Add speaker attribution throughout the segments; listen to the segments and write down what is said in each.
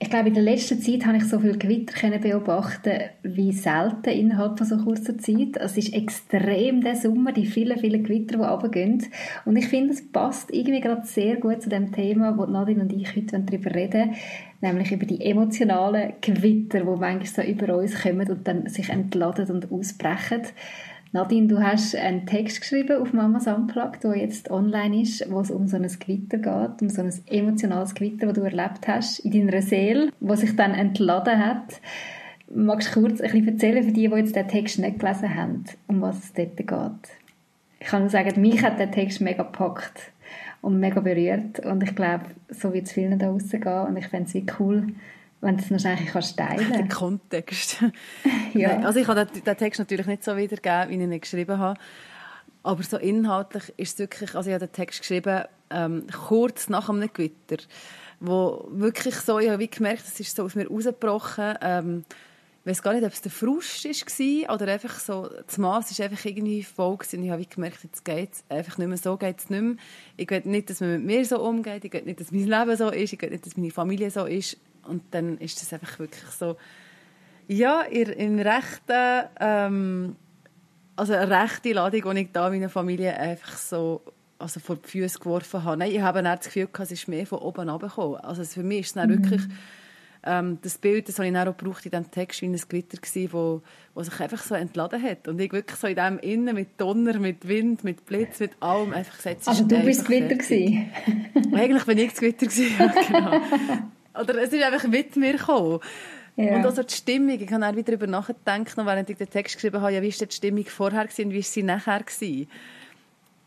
Speaker 1: Ich glaube, in der letzten Zeit habe ich so viel Gewitter beobachten wie selten innerhalb von so kurzer Zeit. Es ist extrem der Sommer, die vielen, vielen Gewitter, die runtergehen. Und ich finde, es passt irgendwie gerade sehr gut zu dem Thema, wo Nadine und ich heute darüber reden nämlich über die emotionalen Gewitter, die manchmal so über uns kommen und dann sich entladen und ausbrechen. Nadine, du hast einen Text geschrieben auf Mamas Unplugged, der jetzt online ist, wo es um so ein Gewitter geht, um so ein emotionales Gewitter, das du erlebt hast in deiner Seele, wo sich dann entladen hat. Magst du kurz ein bisschen erzählen für die, die jetzt den Text nicht gelesen haben, um was es dort geht? Ich kann nur sagen, mich hat der Text mega gepackt und mega berührt und ich glaube, so wird es vielen da rausgehen und ich fände es cool, wenn du es wahrscheinlich kannst teilen
Speaker 2: Der Kontext. ja. Also ich habe den, Text natürlich nicht so wiedergegeben, wie ich ihn geschrieben habe. Aber so inhaltlich ist es wirklich, also ich habe den Text geschrieben, ähm, kurz nach einem Gewitter, wo wirklich so, ich habe wie gemerkt, es ist so aus mir rausgebrochen, ähm, ich weiß gar nicht, ob es der Frust war oder einfach so, das Maß ist einfach irgendwie voll gewesen. Ich habe gemerkt, jetzt geht es einfach nicht mehr so, geht es nicht mehr. Ich will nicht, dass man mit mir so umgeht, ich will nicht, dass mein Leben so ist, ich will nicht, dass meine Familie so ist und dann ist das einfach wirklich so, ja, in, in rechten, ähm, also eine rechte Ladung, die ich da meiner Familie einfach so also vor die Füße geworfen habe. Nein, ich habe das Gefühl, es ist mehr von oben herabgekommen. Also für mich ist es dann mhm. wirklich ähm, das Bild, das habe ich dann auch gebraucht in diesem Text, wie ein Gewitter war, wo, wo sich einfach so entladen hat. Und ich wirklich so in dem Innen mit Donner, mit Wind, mit Blitz, mit allem einfach gesagt,
Speaker 1: Also du bist das Gewitter gewesen?
Speaker 2: Eigentlich bin ich das Gewitter gewesen, genau. Oder es ist einfach mit mir gekommen. Ja. Und also die Stimmung, ich habe auch wieder darüber nachgedacht, während ich den Text geschrieben habe, ja, wie war die Stimmung vorher und wie ist sie nachher gewesen.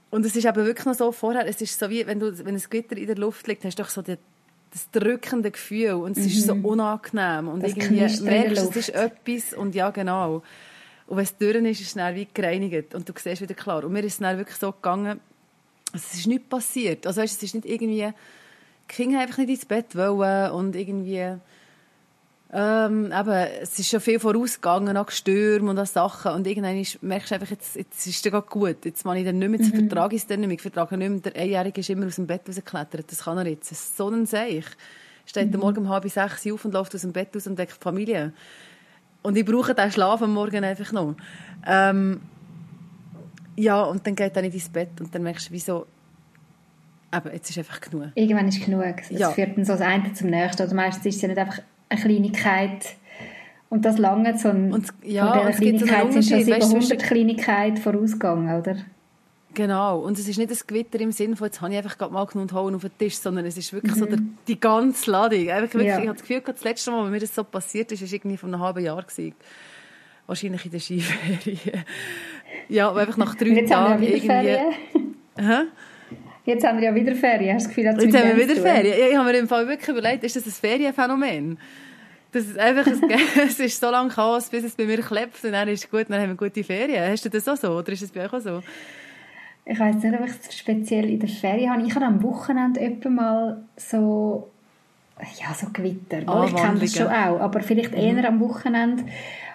Speaker 2: Und es ist aber wirklich noch so vorher, es ist so wie, wenn, du, wenn ein Gewitter in der Luft liegt, hast du doch so die, das drückende Gefühl und es mhm. ist so mhm. unangenehm und das irgendwie merkst, es ist etwas und ja, genau. Und wenn es durch ist, ist es dann wie gereinigt und du siehst wieder klar. Und mir ist es dann wirklich so gegangen, es ist nichts passiert. Also weißt, es ist nicht irgendwie Kinder einfach nicht ins Bett wollen und irgendwie ähm, eben, es ist schon viel vorausgegangen an Stürmen und an Sachen und irgendwann merkst du einfach, jetzt, jetzt ist es gut, jetzt mache ich dann nicht mehr, jetzt mhm. vertrage ich es dann nicht mehr, ich vertrage nicht mehr, der Einjährige ist immer aus dem Bett rausgeklettert, das kann er jetzt, das ist so ein Seich. Steht mhm. Morgen um halb sechs auf und läuft aus dem Bett raus und deckt die Familie. Und ich brauche den Schlaf am Morgen einfach noch. Ähm, ja, und dann geht er nicht ins Bett und dann merkst du, wieso aber jetzt ist einfach genug.
Speaker 1: Irgendwann ist genug. Es ja. führt dann so das eine zum nächsten. Oder meistens ist es ja nicht einfach eine Kleinigkeit und das lange so ein,
Speaker 2: und, ja,
Speaker 1: von dieser Kleinigkeit sind schon 700 Kleinigkeiten vorausgegangen, oder?
Speaker 2: Genau, und es ist nicht das Gewitter im Sinne von, jetzt habe ich einfach gerade mal genug und hauen auf den Tisch, sondern es ist wirklich mhm. so der, die ganze Ladung. Einfach wirklich, ja. Ich habe das Gefühl, das letzte Mal, wenn mir das so passiert ist, ist irgendwie vor einem halben Jahr gewesen. Wahrscheinlich in der Skiferie. ja, einfach nach drei Tagen irgendwie...
Speaker 1: Hä? Jetzt haben wir ja wieder Ferien. Hast du das Gefühl,
Speaker 2: Jetzt haben wir wieder Ferien. Ich habe mir im Fall wirklich überlegt, ist das ein Ferienphänomen? Das ist einfach, ein, es ist so lange Chaos, bis es bei mir klebt und dann ist es gut, dann haben wir gute Ferien. Hast du das auch so oder ist es bei euch auch so?
Speaker 1: Ich weiß nicht, ob ich es speziell in der Ferien habe. Ich habe am Wochenende etwa mal so, ja, so Gewitter. Ah, ich kenne das schon auch, aber vielleicht eher mhm. am Wochenende.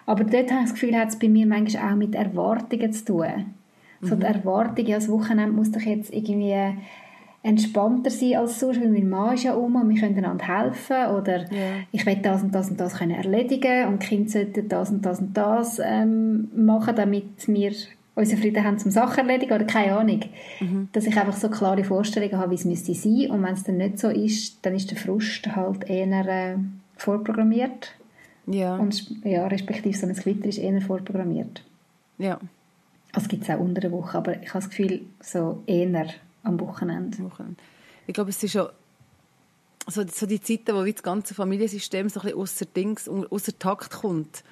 Speaker 1: Aber dort habe ich das Gefühl, hat es bei mir manchmal auch mit Erwartungen zu tun. So die mhm. Erwartung, ja, das Wochenende muss doch jetzt irgendwie entspannter sein als sonst, weil mein Mann ist ja um und wir können einander helfen oder yeah. ich will das und das und das können erledigen und die Kinder sollten das und das und das ähm, machen, damit wir unseren Frieden haben zum Sachen erledigen oder keine Ahnung. Mhm. Dass ich einfach so klare Vorstellungen habe, wie es müsste sein und wenn es dann nicht so ist, dann ist der Frust halt eher äh, vorprogrammiert. Ja. Und ja, respektive so ein Gewitter ist eher vorprogrammiert.
Speaker 2: Ja.
Speaker 1: Es gibt es auch unter der Woche, aber ich habe das Gefühl, so eher am Wochenende.
Speaker 2: Ich glaube, es ist schon so, so die Zeiten, wo das ganze Familiensystem so ein bisschen außer Dings, außer Takt kommt.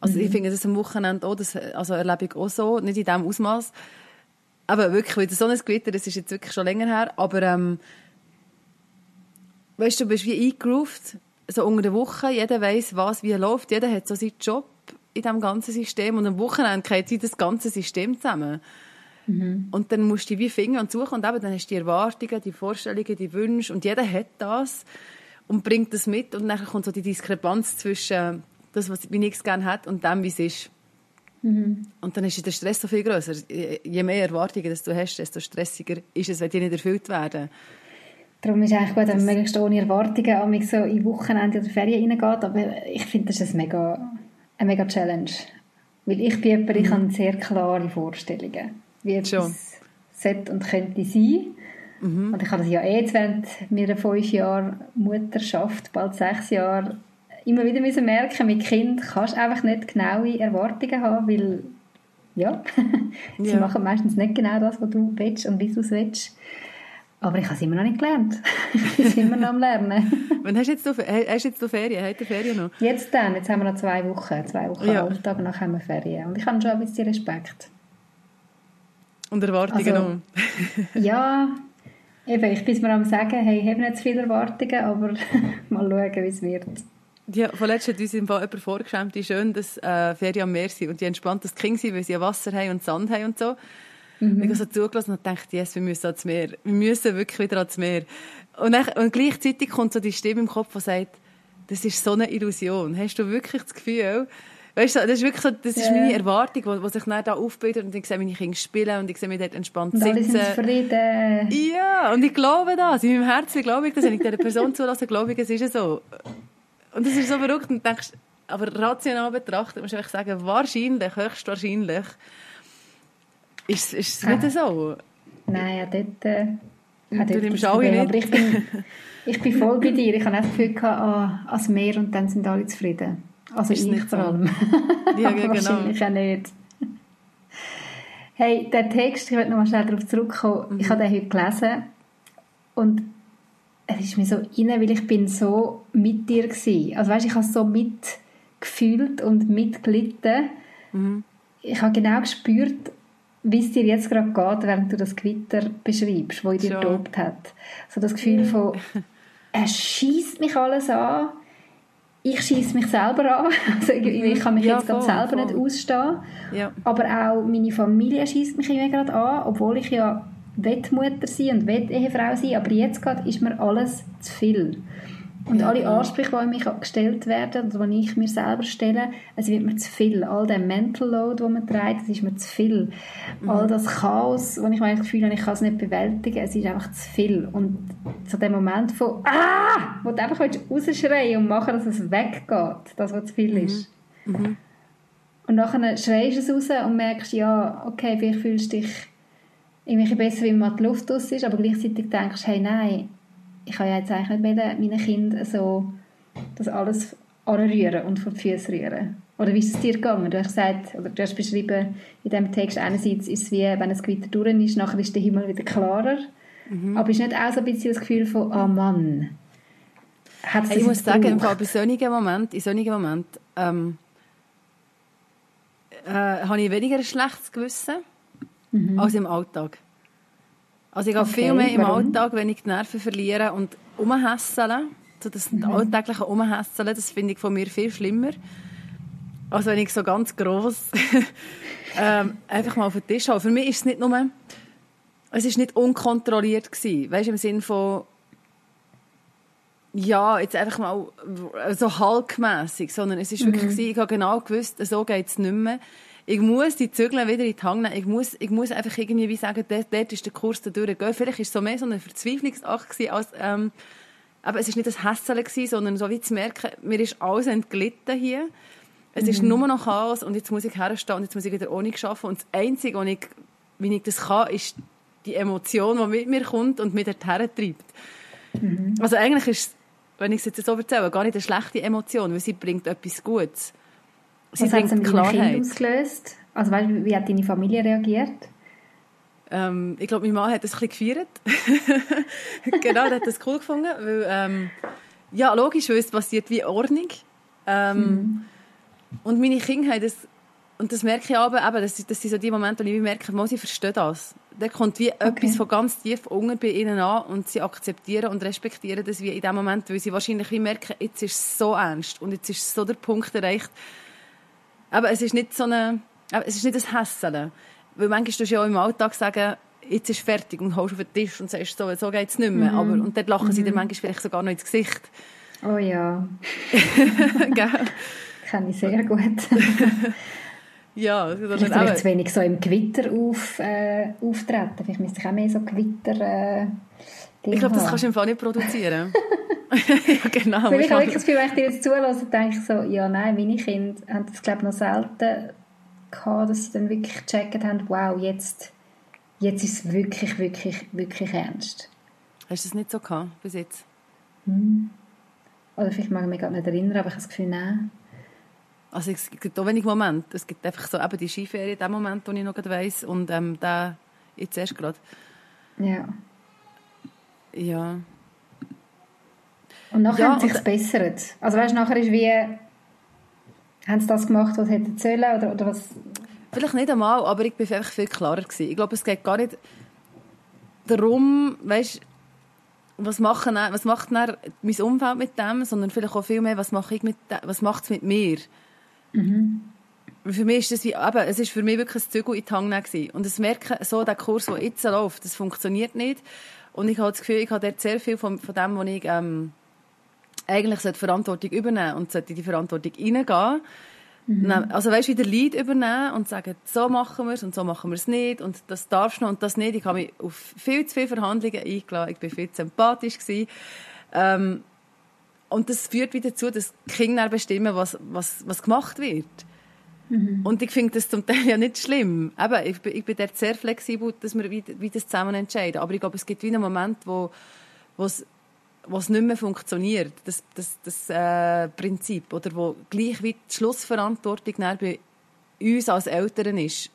Speaker 2: Also mhm. ich finde das am Wochenende auch, das also erlebe ich auch so, nicht in diesem Ausmaß. Aber wirklich, weil so ein Gewitter, das ist jetzt wirklich schon länger her, aber ähm, weißt du, du bist wie eingegroovt, so unter der Woche, jeder weiß was wie läuft, jeder hat so seinen Job in diesem ganzen System und am Wochenende geht das ganze System zusammen. Mhm. Und dann musst du dich wie finden und suchen und eben, dann hast du die Erwartungen, die Vorstellungen, die Wünsche und jeder hat das und bringt das mit und dann kommt so die Diskrepanz zwischen das, was wie nichts gerne hat und dem, wie es ist. Mhm. Und dann ist der Stress so viel größer. Je mehr Erwartungen dass du hast, desto stressiger ist es, wenn die nicht erfüllt werden.
Speaker 1: Darum ist es eigentlich gut, wenn man möglichst ohne Erwartungen so in Wochenende oder Ferien reingeht. Aber ich finde, das ist ein mega, eine mega Challenge. Weil ich bin jemand, ich mhm. habe sehr klare Vorstellungen, wie etwas sollte und könnte sein. Mhm. Und ich habe das ja eh jetzt während meiner fünf Jahre Mutterschaft, bald sechs Jahre, immer wieder müssen merken, mit Kind kannst du einfach nicht genaue Erwartungen haben, weil ja, sie ja. machen meistens nicht genau das, was du willst und wie du es willst. Aber ich habe es immer noch nicht gelernt. ich bin immer noch am Lernen.
Speaker 2: Wann hast du jetzt, noch, hast jetzt noch Ferien? Hast du Ferien noch?
Speaker 1: Jetzt dann. Jetzt haben wir noch zwei Wochen. Zwei Wochen ja. Alltag dann haben wir Ferien. Und ich habe schon ein bisschen Respekt.
Speaker 2: Und Erwartungen also,
Speaker 1: noch? ja, eben. Ich bin mir am sagen, hey, ich habe nicht zu viele Erwartungen, aber mal schauen, wie es wird.
Speaker 2: Ja, vorletzt hat uns im Fall jemand vorgeschämt, wie schön dass äh, Ferien am Meer sind und wie entspannt das King sind, weil sie ja Wasser haben und Sand haben und so. Mhm. Ich habe so zugelassen und dachte, yes, wir müssen ans Meer. Wir müssen wirklich wieder ans Meer. Und, dann, und gleichzeitig kommt so die Stimme im Kopf, die sagt, das ist so eine Illusion. Hast du wirklich das Gefühl, weißt du, das ist wirklich so, das ist yeah. meine Erwartung, die, die sich dann da aufbildet und ich sehe meine Kinder spielen und ich sehe mich dort entspannt und sitzen. Sind
Speaker 1: zufrieden.
Speaker 2: Ja, und ich glaube das. In meinem Herzen glaube ich das. Wenn ich dieser Person zulasse, glaube ich, es ist so. Und das ist so verrückt und denkst, aber rational betrachtet musst du sagen, wahrscheinlich, höchstwahrscheinlich, ist, ist es nicht ah. so?
Speaker 1: Nein, ja, dort... Äh, ja,
Speaker 2: du nimmst alle nicht.
Speaker 1: Aber ich bin, ich bin voll bei dir. Ich habe auch das Gefühl, gehabt, ah, als Meer und dann sind alle zufrieden. Also ist ich vor allem. So. Ja, genau. Wahrscheinlich auch nicht. Hey, der Text, ich möchte noch mal schnell darauf zurückkommen. Mhm. Ich habe den heute gelesen und es ist mir so rein, weil ich bin so mit dir gewesen. Also weißt, ich habe so mitgefühlt und mitgelitten. Mhm. Ich habe genau gespürt, wie es dir jetzt gerade geht, während du das Gewitter beschreibst, wo in dir getobt hat. So das Gefühl von, es schießt mich alles an, ich schieße mich selber an. Also ich kann mich ja, jetzt voll, selber voll. nicht ausstehen. Ja. Aber auch meine Familie schießt mich irgendwie gerade an, obwohl ich ja Wettmutter sein und Wettehefrau sein, aber jetzt gerade ist mir alles zu viel. Und ja, alle Ansprüche, die mich gestellt werden, oder die ich mir selber stelle, es wird mir zu viel. All der Mental Load, den man trägt, das ist mir zu viel. Mhm. All das Chaos, wo ich mein Gefühl habe, ich kann es nicht bewältigen, es ist einfach zu viel. Und so der Moment von «Ah!», wo du einfach rausschreien und machen, dass es weggeht, das, was zu viel mhm. ist. Mhm. Und nachher schreist du es raus und merkst, ja, okay, vielleicht fühlst du dich irgendwie besser, wenn mal die Luft aus ist, aber gleichzeitig denkst du, hey, nein, ich kann ja jetzt eigentlich nicht mehr meinen Kindern so das alles anrühren und vor die Füße rühren. Oder wie ist es dir gegangen? Du hast gesagt, oder du hast beschrieben in diesem Text, einerseits ist es wie, wenn es Gewitter durch ist, nachher ist der Himmel wieder klarer. Mhm. Aber ist nicht auch so ein bisschen das Gefühl von, oh Mann,
Speaker 2: hat Ich muss sagen, im Fall bei solchen Momenten, in solchen Momenten, ähm, äh, habe ich weniger ein schlechtes Gewissen mhm. als im Alltag. Also ich gehe okay, viel mehr im warum? Alltag, wenn ich die Nerven verliere und umhässeln. So das mhm. alltägliche Umhässeln, das finde ich von mir viel schlimmer. Also wenn ich so ganz gross ähm, einfach mal auf den Tisch habe. Für mich ist es nicht nur, es ist nicht unkontrolliert gewesen. Weißt du, im Sinne von, ja, jetzt einfach mal so halkmässig, sondern es ist mhm. wirklich, ich habe genau gewusst, so geht es nicht mehr ich muss die Zügel wieder in die Hand nehmen. Ich muss, ich muss einfach irgendwie wie sagen, dort, dort ist der Kurs da durchgehen. Vielleicht war es so mehr so eine Verzweiflungsakt als, ähm, aber es war nicht das Hässeln sondern so wie zu merken, mir ist alles entglitten hier. Es mhm. ist nur noch Chaos und jetzt muss ich herstehen und jetzt muss ich wieder ohne arbeiten. Und das Einzige, was ich, wie ich das kann, ist die Emotion, die mit mir kommt und mich dorthin treibt. Mhm. Also eigentlich ist es, wenn ich es jetzt so erzähle, gar nicht eine schlechte Emotion, weil sie bringt etwas Gutes.
Speaker 1: Sie Was hat es mit Kind ausgelöst? Also weißt, wie hat deine Familie reagiert?
Speaker 2: Ähm, ich glaube, mein Mann hat das ein bisschen gefeiert. genau, er hat das cool gefunden, weil, ähm, ja, logisch, weil es passiert wie Ordnung. Ähm, mhm. Und meine Kinder haben das, und das merke ich aber, eben, das, das sind so die Momente, wo ich merke, muss ich verstehe das. Da kommt wie okay. etwas von ganz tief unten bei ihnen an und sie akzeptieren und respektieren das wie in dem Moment, weil sie wahrscheinlich wie merken, jetzt ist es so ernst und jetzt ist so der Punkt erreicht, Aber es ist nicht so eine, es ist nicht das Hässeln. Weil manchmal tust du ja auch im Alltag sagen, jetzt ist fertig und holst auf den Tisch und sagst, so, so geht es nicht mehr. Mhm. Aber, und dann lachen mhm. sie dir manchmal vielleicht sogar noch ins Gesicht.
Speaker 1: Oh ja. Gell? Kenne ich sehr gut.
Speaker 2: ja.
Speaker 1: Das ist vielleicht zu wenig so im Gewitter auf, äh, auftreten. Vielleicht müsste ich auch mehr so Gewitter... Äh,
Speaker 2: ich glaube, das kannst du im Fall nicht produzieren. ja, genau.
Speaker 1: Weil ich habe wirklich das Gefühl, wenn ich dir jetzt zulasse, denke ich so, ja, nein, meine Kinder haben das, glaube ich, noch selten gehabt, dass sie dann wirklich gecheckt haben, wow, jetzt, jetzt ist es wirklich, wirklich, wirklich ernst.
Speaker 2: Hast du das nicht so gehabt bis jetzt?
Speaker 1: Hm. Oder vielleicht mag ich mich gar nicht erinnern, aber ich habe das Gefühl, nein.
Speaker 2: Also es gibt auch wenig Momente. Es gibt einfach so eben die Skiferien, den Moment, den ich noch weiss, und ähm, den jetzt erst gerade.
Speaker 1: Ja.
Speaker 2: Ja.
Speaker 1: Und nachher ja, sie sich bessert. Also weißt, nachher ist wie, haben sie das gemacht, was hätten sollen, oder, oder was?
Speaker 2: Vielleicht nicht einmal, aber ich bin einfach viel klarer gewesen. Ich glaube, es geht gar nicht darum, weißt, was, machen, was macht dann mein Umfeld mit dem, sondern vielleicht auch viel mehr, was mache ich mit was macht es mit mir? Mhm. Für mich ist das wie, eben, es ist für mich wirklich ein Zügel in die gewesen. Und das merken, so der Kurs, der jetzt läuft, das funktioniert nicht. Und ich habe das Gefühl, ich habe dort sehr viel von, von dem, was ich ähm, eigentlich sollte Verantwortung übernehmen und sollte in die Verantwortung reingehen. Mhm. Also weißt du, wieder Leid übernehmen und sagen, so machen wir es und so machen wir es nicht und das darfst du noch und das nicht. Ich habe mich auf viel zu viele Verhandlungen eingeladen, ich war viel zu empathisch. Ähm, und das führt wieder dazu, dass die Kinder bestimmen, was, was, was gemacht wird. Mhm. Und ich finde das zum Teil ja nicht schlimm. Eben, ich, bin, ich bin dort sehr flexibel, dass wir wie, wie das zusammen entscheiden. Aber ich glaube, es gibt wieder einen Moment, wo, es was nicht mehr funktioniert, das, das, das äh, Prinzip, oder wo gleich wie die Schlussverantwortung bei uns als Eltern ist.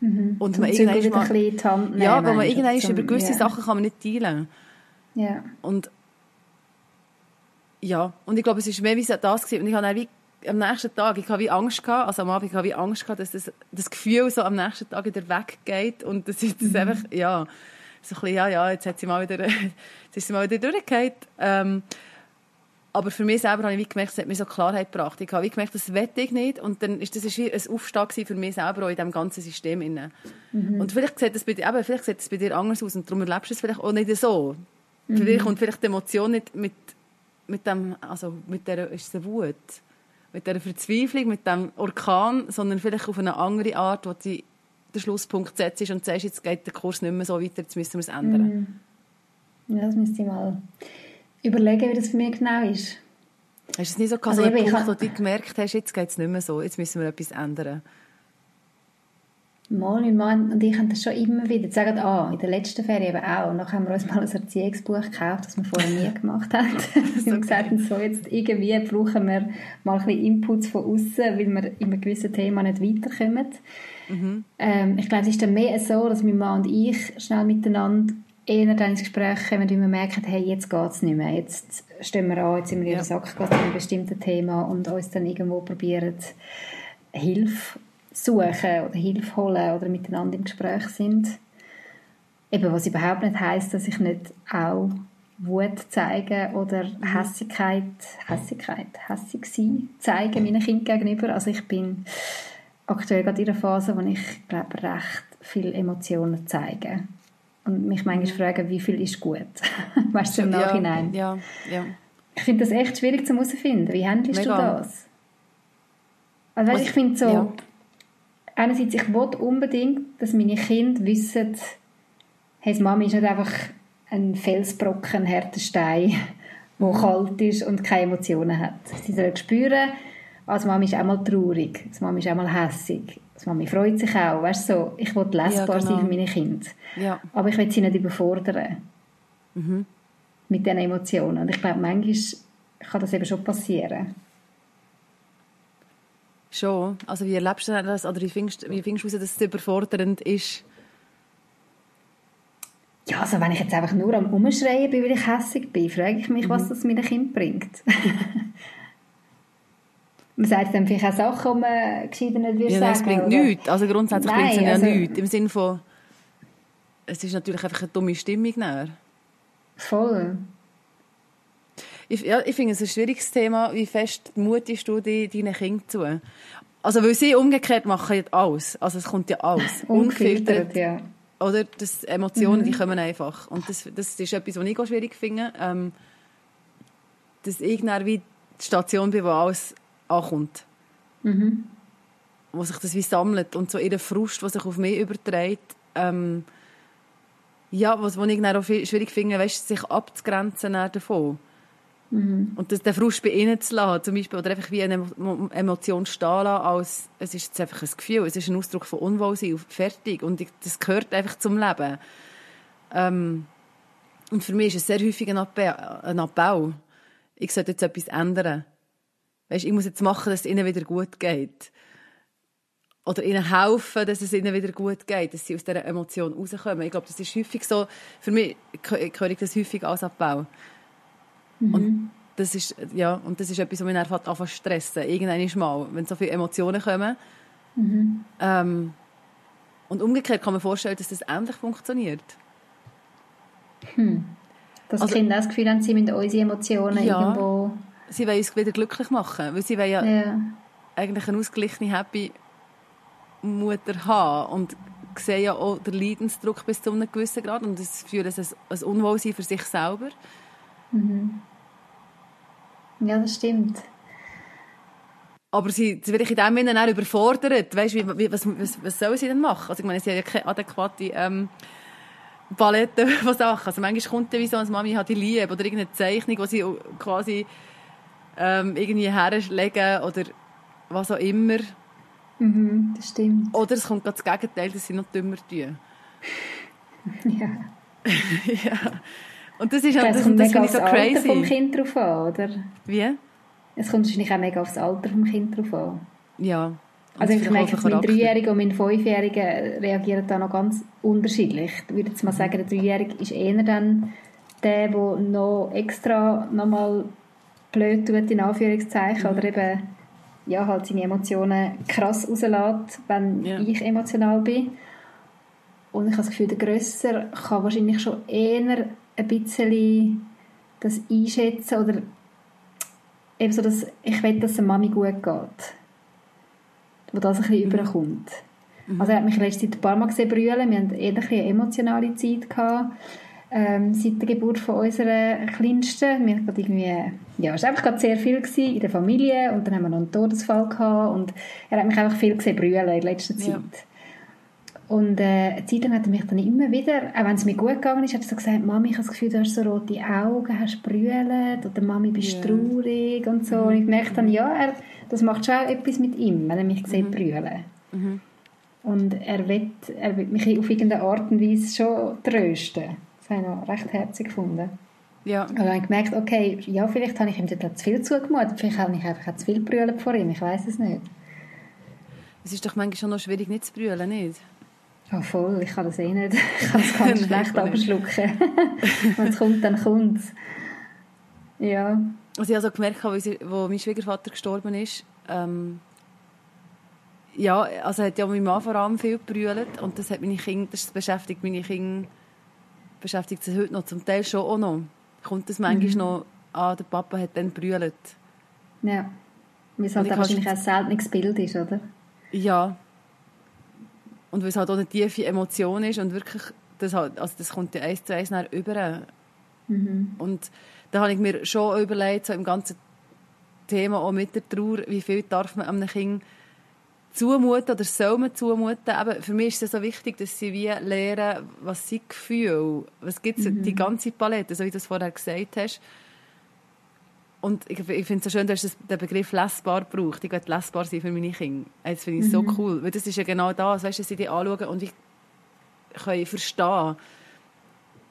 Speaker 1: Mhm. Und zum man irgendwann mal, ein die Hand nehmen,
Speaker 2: Ja, weil man irgendwann über gewisse yeah. Sachen kann man nicht teilen.
Speaker 1: Ja.
Speaker 2: Und ja, und ich glaube, es war mehr wie das gewesen. Und ich habe dann wie am nächsten Tag, ich habe wie Angst gehabt, also am Abend habe ich Angst gehabt, dass das, das Gefühl so am nächsten Tag wieder weggeht und das ist das mhm. einfach, ja, so ein bisschen, ja, ja, jetzt hat sie mal wieder, jetzt ist sie mal wieder durchgefallen. Ähm, aber für mich selber habe ich wie gemerkt, es hat mir so Klarheit gebracht. Ich habe wie gemerkt, das wette ich nicht. Und dann ist das wie ein Aufstieg für mich selber auch in diesem ganzen System. Mhm. Und vielleicht sieht, das bei dir, eben, vielleicht sieht das bei dir anders aus und darum erlebst du es vielleicht auch nicht so. Mhm. Vielleicht kommt vielleicht die Emotion nicht mit, mit dem, also mit der, ist es Wut? Mit dieser Verzweiflung, mit dem Orkan, sondern vielleicht auf eine andere Art, wo sie den Schlusspunkt setzt und sagst, jetzt geht der Kurs nicht mehr so weiter, jetzt müssen wir es ändern.
Speaker 1: Mm. Ja, das müsste ich mal überlegen, wie das für mich genau ist.
Speaker 2: Hast du es nicht so gehabt, also so Punkt, wo du gemerkt hast, jetzt geht es nicht mehr so, jetzt müssen wir etwas ändern?
Speaker 1: Mal, mein Mann und ich haben das schon immer wieder. Sagen, ah, in der letzten Ferien eben auch. Und dann haben wir uns mal ein Erziehungsbuch gekauft, das wir vorher nie gemacht haben. wir haben gesagt, so jetzt irgendwie brauchen wir mal ein bisschen Inputs von außen, weil wir in einem gewissen Thema nicht weiterkommen. Mhm. Ähm, ich glaube, es ist dann mehr so, dass mein Mann und ich schnell miteinander eher dann ins Gespräch kommen, wenn wir merken, hey, jetzt geht es nicht mehr. Jetzt stehen wir an, jetzt sind wir in der Sackgasse zu einem bestimmten Thema und uns dann irgendwo probieren, Hilfe suchen oder Hilfe holen oder miteinander im Gespräch sind. Eben, was überhaupt nicht heißt, dass ich nicht auch Wut zeigen oder mhm. Hässigkeit, Hässigkeit, hässig sein, zeigen meinen Kindern gegenüber. Also ich bin aktuell gerade in einer Phase, wo ich glaube recht viele Emotionen zeige und mich manchmal mhm. frage, wie viel ist gut, weißt du im Nachhinein.
Speaker 2: Ja, ja.
Speaker 1: Ich finde das echt schwierig zu herausfinden. Wie handelst du das? Also, weißt, ich finde so, ja. Einerseits, ich will unbedingt, dass meine Kinder wissen, hey, Mami ist nicht einfach ein Felsbrocken, ein harter Stein, der kalt ist und keine Emotionen hat. Sie sollen spüren, als Mami ist auch mal traurig, als Mami ist auch mal hässig, als Mami freut sich auch, weißt so, ich will lesbar ja, genau. sein für meine Kinder.
Speaker 2: Ja.
Speaker 1: Aber ich will sie nicht überfordern. Mhm. Mit diesen Emotionen. Und ich glaube, manchmal kann das eben schon passieren.
Speaker 2: Schon. Also wie erlebst du das? Oder wie findest, wie findest du dass es überfordernd ist?
Speaker 1: Ja, also wenn ich jetzt einfach nur am Umschreien bin, weil ich hässig bin, frage ich mich, mhm. was das meinem Kind bringt. Man sagt dann vielleicht auch Sachen, die man gescheiter nicht würde
Speaker 2: ja,
Speaker 1: sagen.
Speaker 2: es bringt oder? nichts. Also grundsätzlich bringt es ja also, nichts. Im Sinne von, es ist natürlich einfach eine dumme Stimmung. Näher.
Speaker 1: Voll.
Speaker 2: Ich, ja, ich finde es ein schwieriges Thema, wie fest mutest du deinen Kindern zu. Also, weil sie umgekehrt machen alles. Also, es kommt ja alles.
Speaker 1: Ungefiltert, ja.
Speaker 2: Oder? Das, Emotionen, mhm. die kommen einfach. Und das, das ist etwas, was ich auch schwierig finde. Ähm, dass ich dann wie die Station bin, wo alles ankommt. Mhm. Wo sich das wie sammelt. Und so ihre Frust, die sich auf mich überträgt, ähm, ja, was, was ich dann auch schwierig finde, weißt, sich abzugrenzen davon. Mhm. Und das, den Frust bei ihnen zu lassen, zum Beispiel, oder einfach wie eine Emotion stehen lassen, als, es ist jetzt einfach ein Gefühl, es ist ein Ausdruck von Unwohlsein, fertig. Und ich, das gehört einfach zum Leben. Ähm, und für mich ist es sehr häufig ein Abbau. Ein Abbau. Ich sollte jetzt etwas ändern. Weißt, ich muss jetzt machen, dass es ihnen wieder gut geht. Oder ihnen helfen, dass es ihnen wieder gut geht, dass sie aus dieser Emotion rauskommen. Ich glaube, das ist häufig so, für mich höre ich das häufig als Abbau. Mhm. Und das ist, ja, und das ist etwas, was mich einfach anfängt stressen. Irgendwann mal, wenn so viele Emotionen kommen. Mhm. Ähm, und umgekehrt kann man vorstellen, dass das ähnlich funktioniert.
Speaker 1: Hm. Dass also, Kinder das Gefühl haben, sie müssen unsere Emotionen ja, irgendwo...
Speaker 2: sie wollen uns wieder glücklich machen, weil sie wollen ja, ja. eigentlich eine ausgeglichene, happy Mutter haben und sehen ja auch den Leidensdruck bis zu einem gewissen Grad und das führt ein, ein Unwohlsein für sich selber.
Speaker 1: Mhm. Ja, das stimmt.
Speaker 2: Aber sie, sie wird in dem Sinne auch überfordert. Weißt, wie, wie, was, was, was sollen sie denn machen? Also ich meine, sie haben ja keine adäquate ähm, Palette von Sachen. Also manchmal kommt dann wie so, als Mami hat die Liebe oder irgendeine Zeichnung, die sie quasi ähm, irgendwie herlegen oder was auch immer.
Speaker 1: Mhm, das stimmt.
Speaker 2: Oder es kommt das Gegenteil, dass sie noch dümmer tun.
Speaker 1: ja.
Speaker 2: ja. Und das ist
Speaker 1: das,
Speaker 2: das,
Speaker 1: kommt das mega so crazy. Alter vom Kind drauf an, oder?
Speaker 2: Wie?
Speaker 1: Es kommt wahrscheinlich auch mega aufs Alter vom Kind drauf an.
Speaker 2: Ja.
Speaker 1: Also ich merke, mein Dreijähriger und mein Fünfjähriger reagieren da noch ganz unterschiedlich. Ich würde jetzt mal sagen, der Dreijährige ist eher dann der, der noch extra nochmal blöd tut, in Anführungszeichen, mhm. oder eben ja, halt seine Emotionen krass rauslässt, wenn ja. ich emotional bin. Und ich habe das Gefühl, der Grösser kann wahrscheinlich schon eher ein bisschen das einschätzen oder eben so, dass ich will, dass der Mami gut geht. Wo das ein bisschen mhm. überkommt. Mhm. Also er hat mich letzte Zeit ein paar Mal gesehen brüllen. Wir hatten eher eine emotionale Zeit gehabt, ähm, seit der Geburt von unserer Kleinsten. Wir hatten irgendwie, ja, es war einfach gerade sehr viel in der Familie und dann haben wir noch einen Todesfall gehabt und er hat mich einfach viel gesehen brüllen in letzter Zeit. Ja. Und äh, eine Zeit lang hat er mich dann immer wieder, auch wenn es mir gut gegangen ist, hat er so gesagt, Mami, ich habe das Gefühl, du hast so rote Augen, hast brüllt oder Mami, bist yeah. traurig und so. Mhm. Und ich merke dann, ja, er, das macht schon etwas mit ihm, wenn er mich sieht mhm. brüllen. Mhm. Und er will, er will mich auf irgendeine Art und Weise schon trösten. Das habe ich noch recht herzig gefunden.
Speaker 2: Ja.
Speaker 1: Und dann habe ich gemerkt, okay, ja, vielleicht habe ich ihm dort zu viel zugemutet, vielleicht habe ich einfach zu viel brüllen vor ihm, ich weiß es nicht.
Speaker 2: Es ist doch manchmal schon noch schwierig, nicht zu brüllen, nicht?
Speaker 1: Ja, voll. Ich kann das eh nicht. Ich kann es ganz schlecht abschlucken. Wenn es kommt, dann kommt es. Ja.
Speaker 2: Also ich habe so gemerkt, als mein Schwiegervater gestorben ist, ähm, ja, also hat ja mein Mann vor allem viel gebrüllt und das hat meine Kinder, das beschäftigt meine Kinder, beschäftigt sie heute noch, zum Teil schon auch noch. Kommt das manchmal mhm. noch an, der Papa hat dann gebrüllt.
Speaker 1: Ja, weil es halt wahrscheinlich ein seltenes Bild ist, oder?
Speaker 2: Ja, und weil es halt auch eine tiefe Emotion ist und wirklich, das, halt, also das kommt ja eins zu eins über. Mhm. Und da habe ich mir schon überlegt, so im ganzen Thema auch mit der Trauer, wie viel darf man einem Kind zumuten oder soll man zumuten. Aber für mich ist es so wichtig, dass sie wie lernen, was sie Gefühle, was gibt es, mhm. die ganze Palette, so wie du es vorher gesagt hast, und ich, ich finde es so schön, dass du den Begriff lesbar braucht. Ich will lesbar sein für meine Kinder. Das finde ich mhm. so cool. Weil das ist ja genau das, weißt, dass sie die anschauen und ich kann verstehen,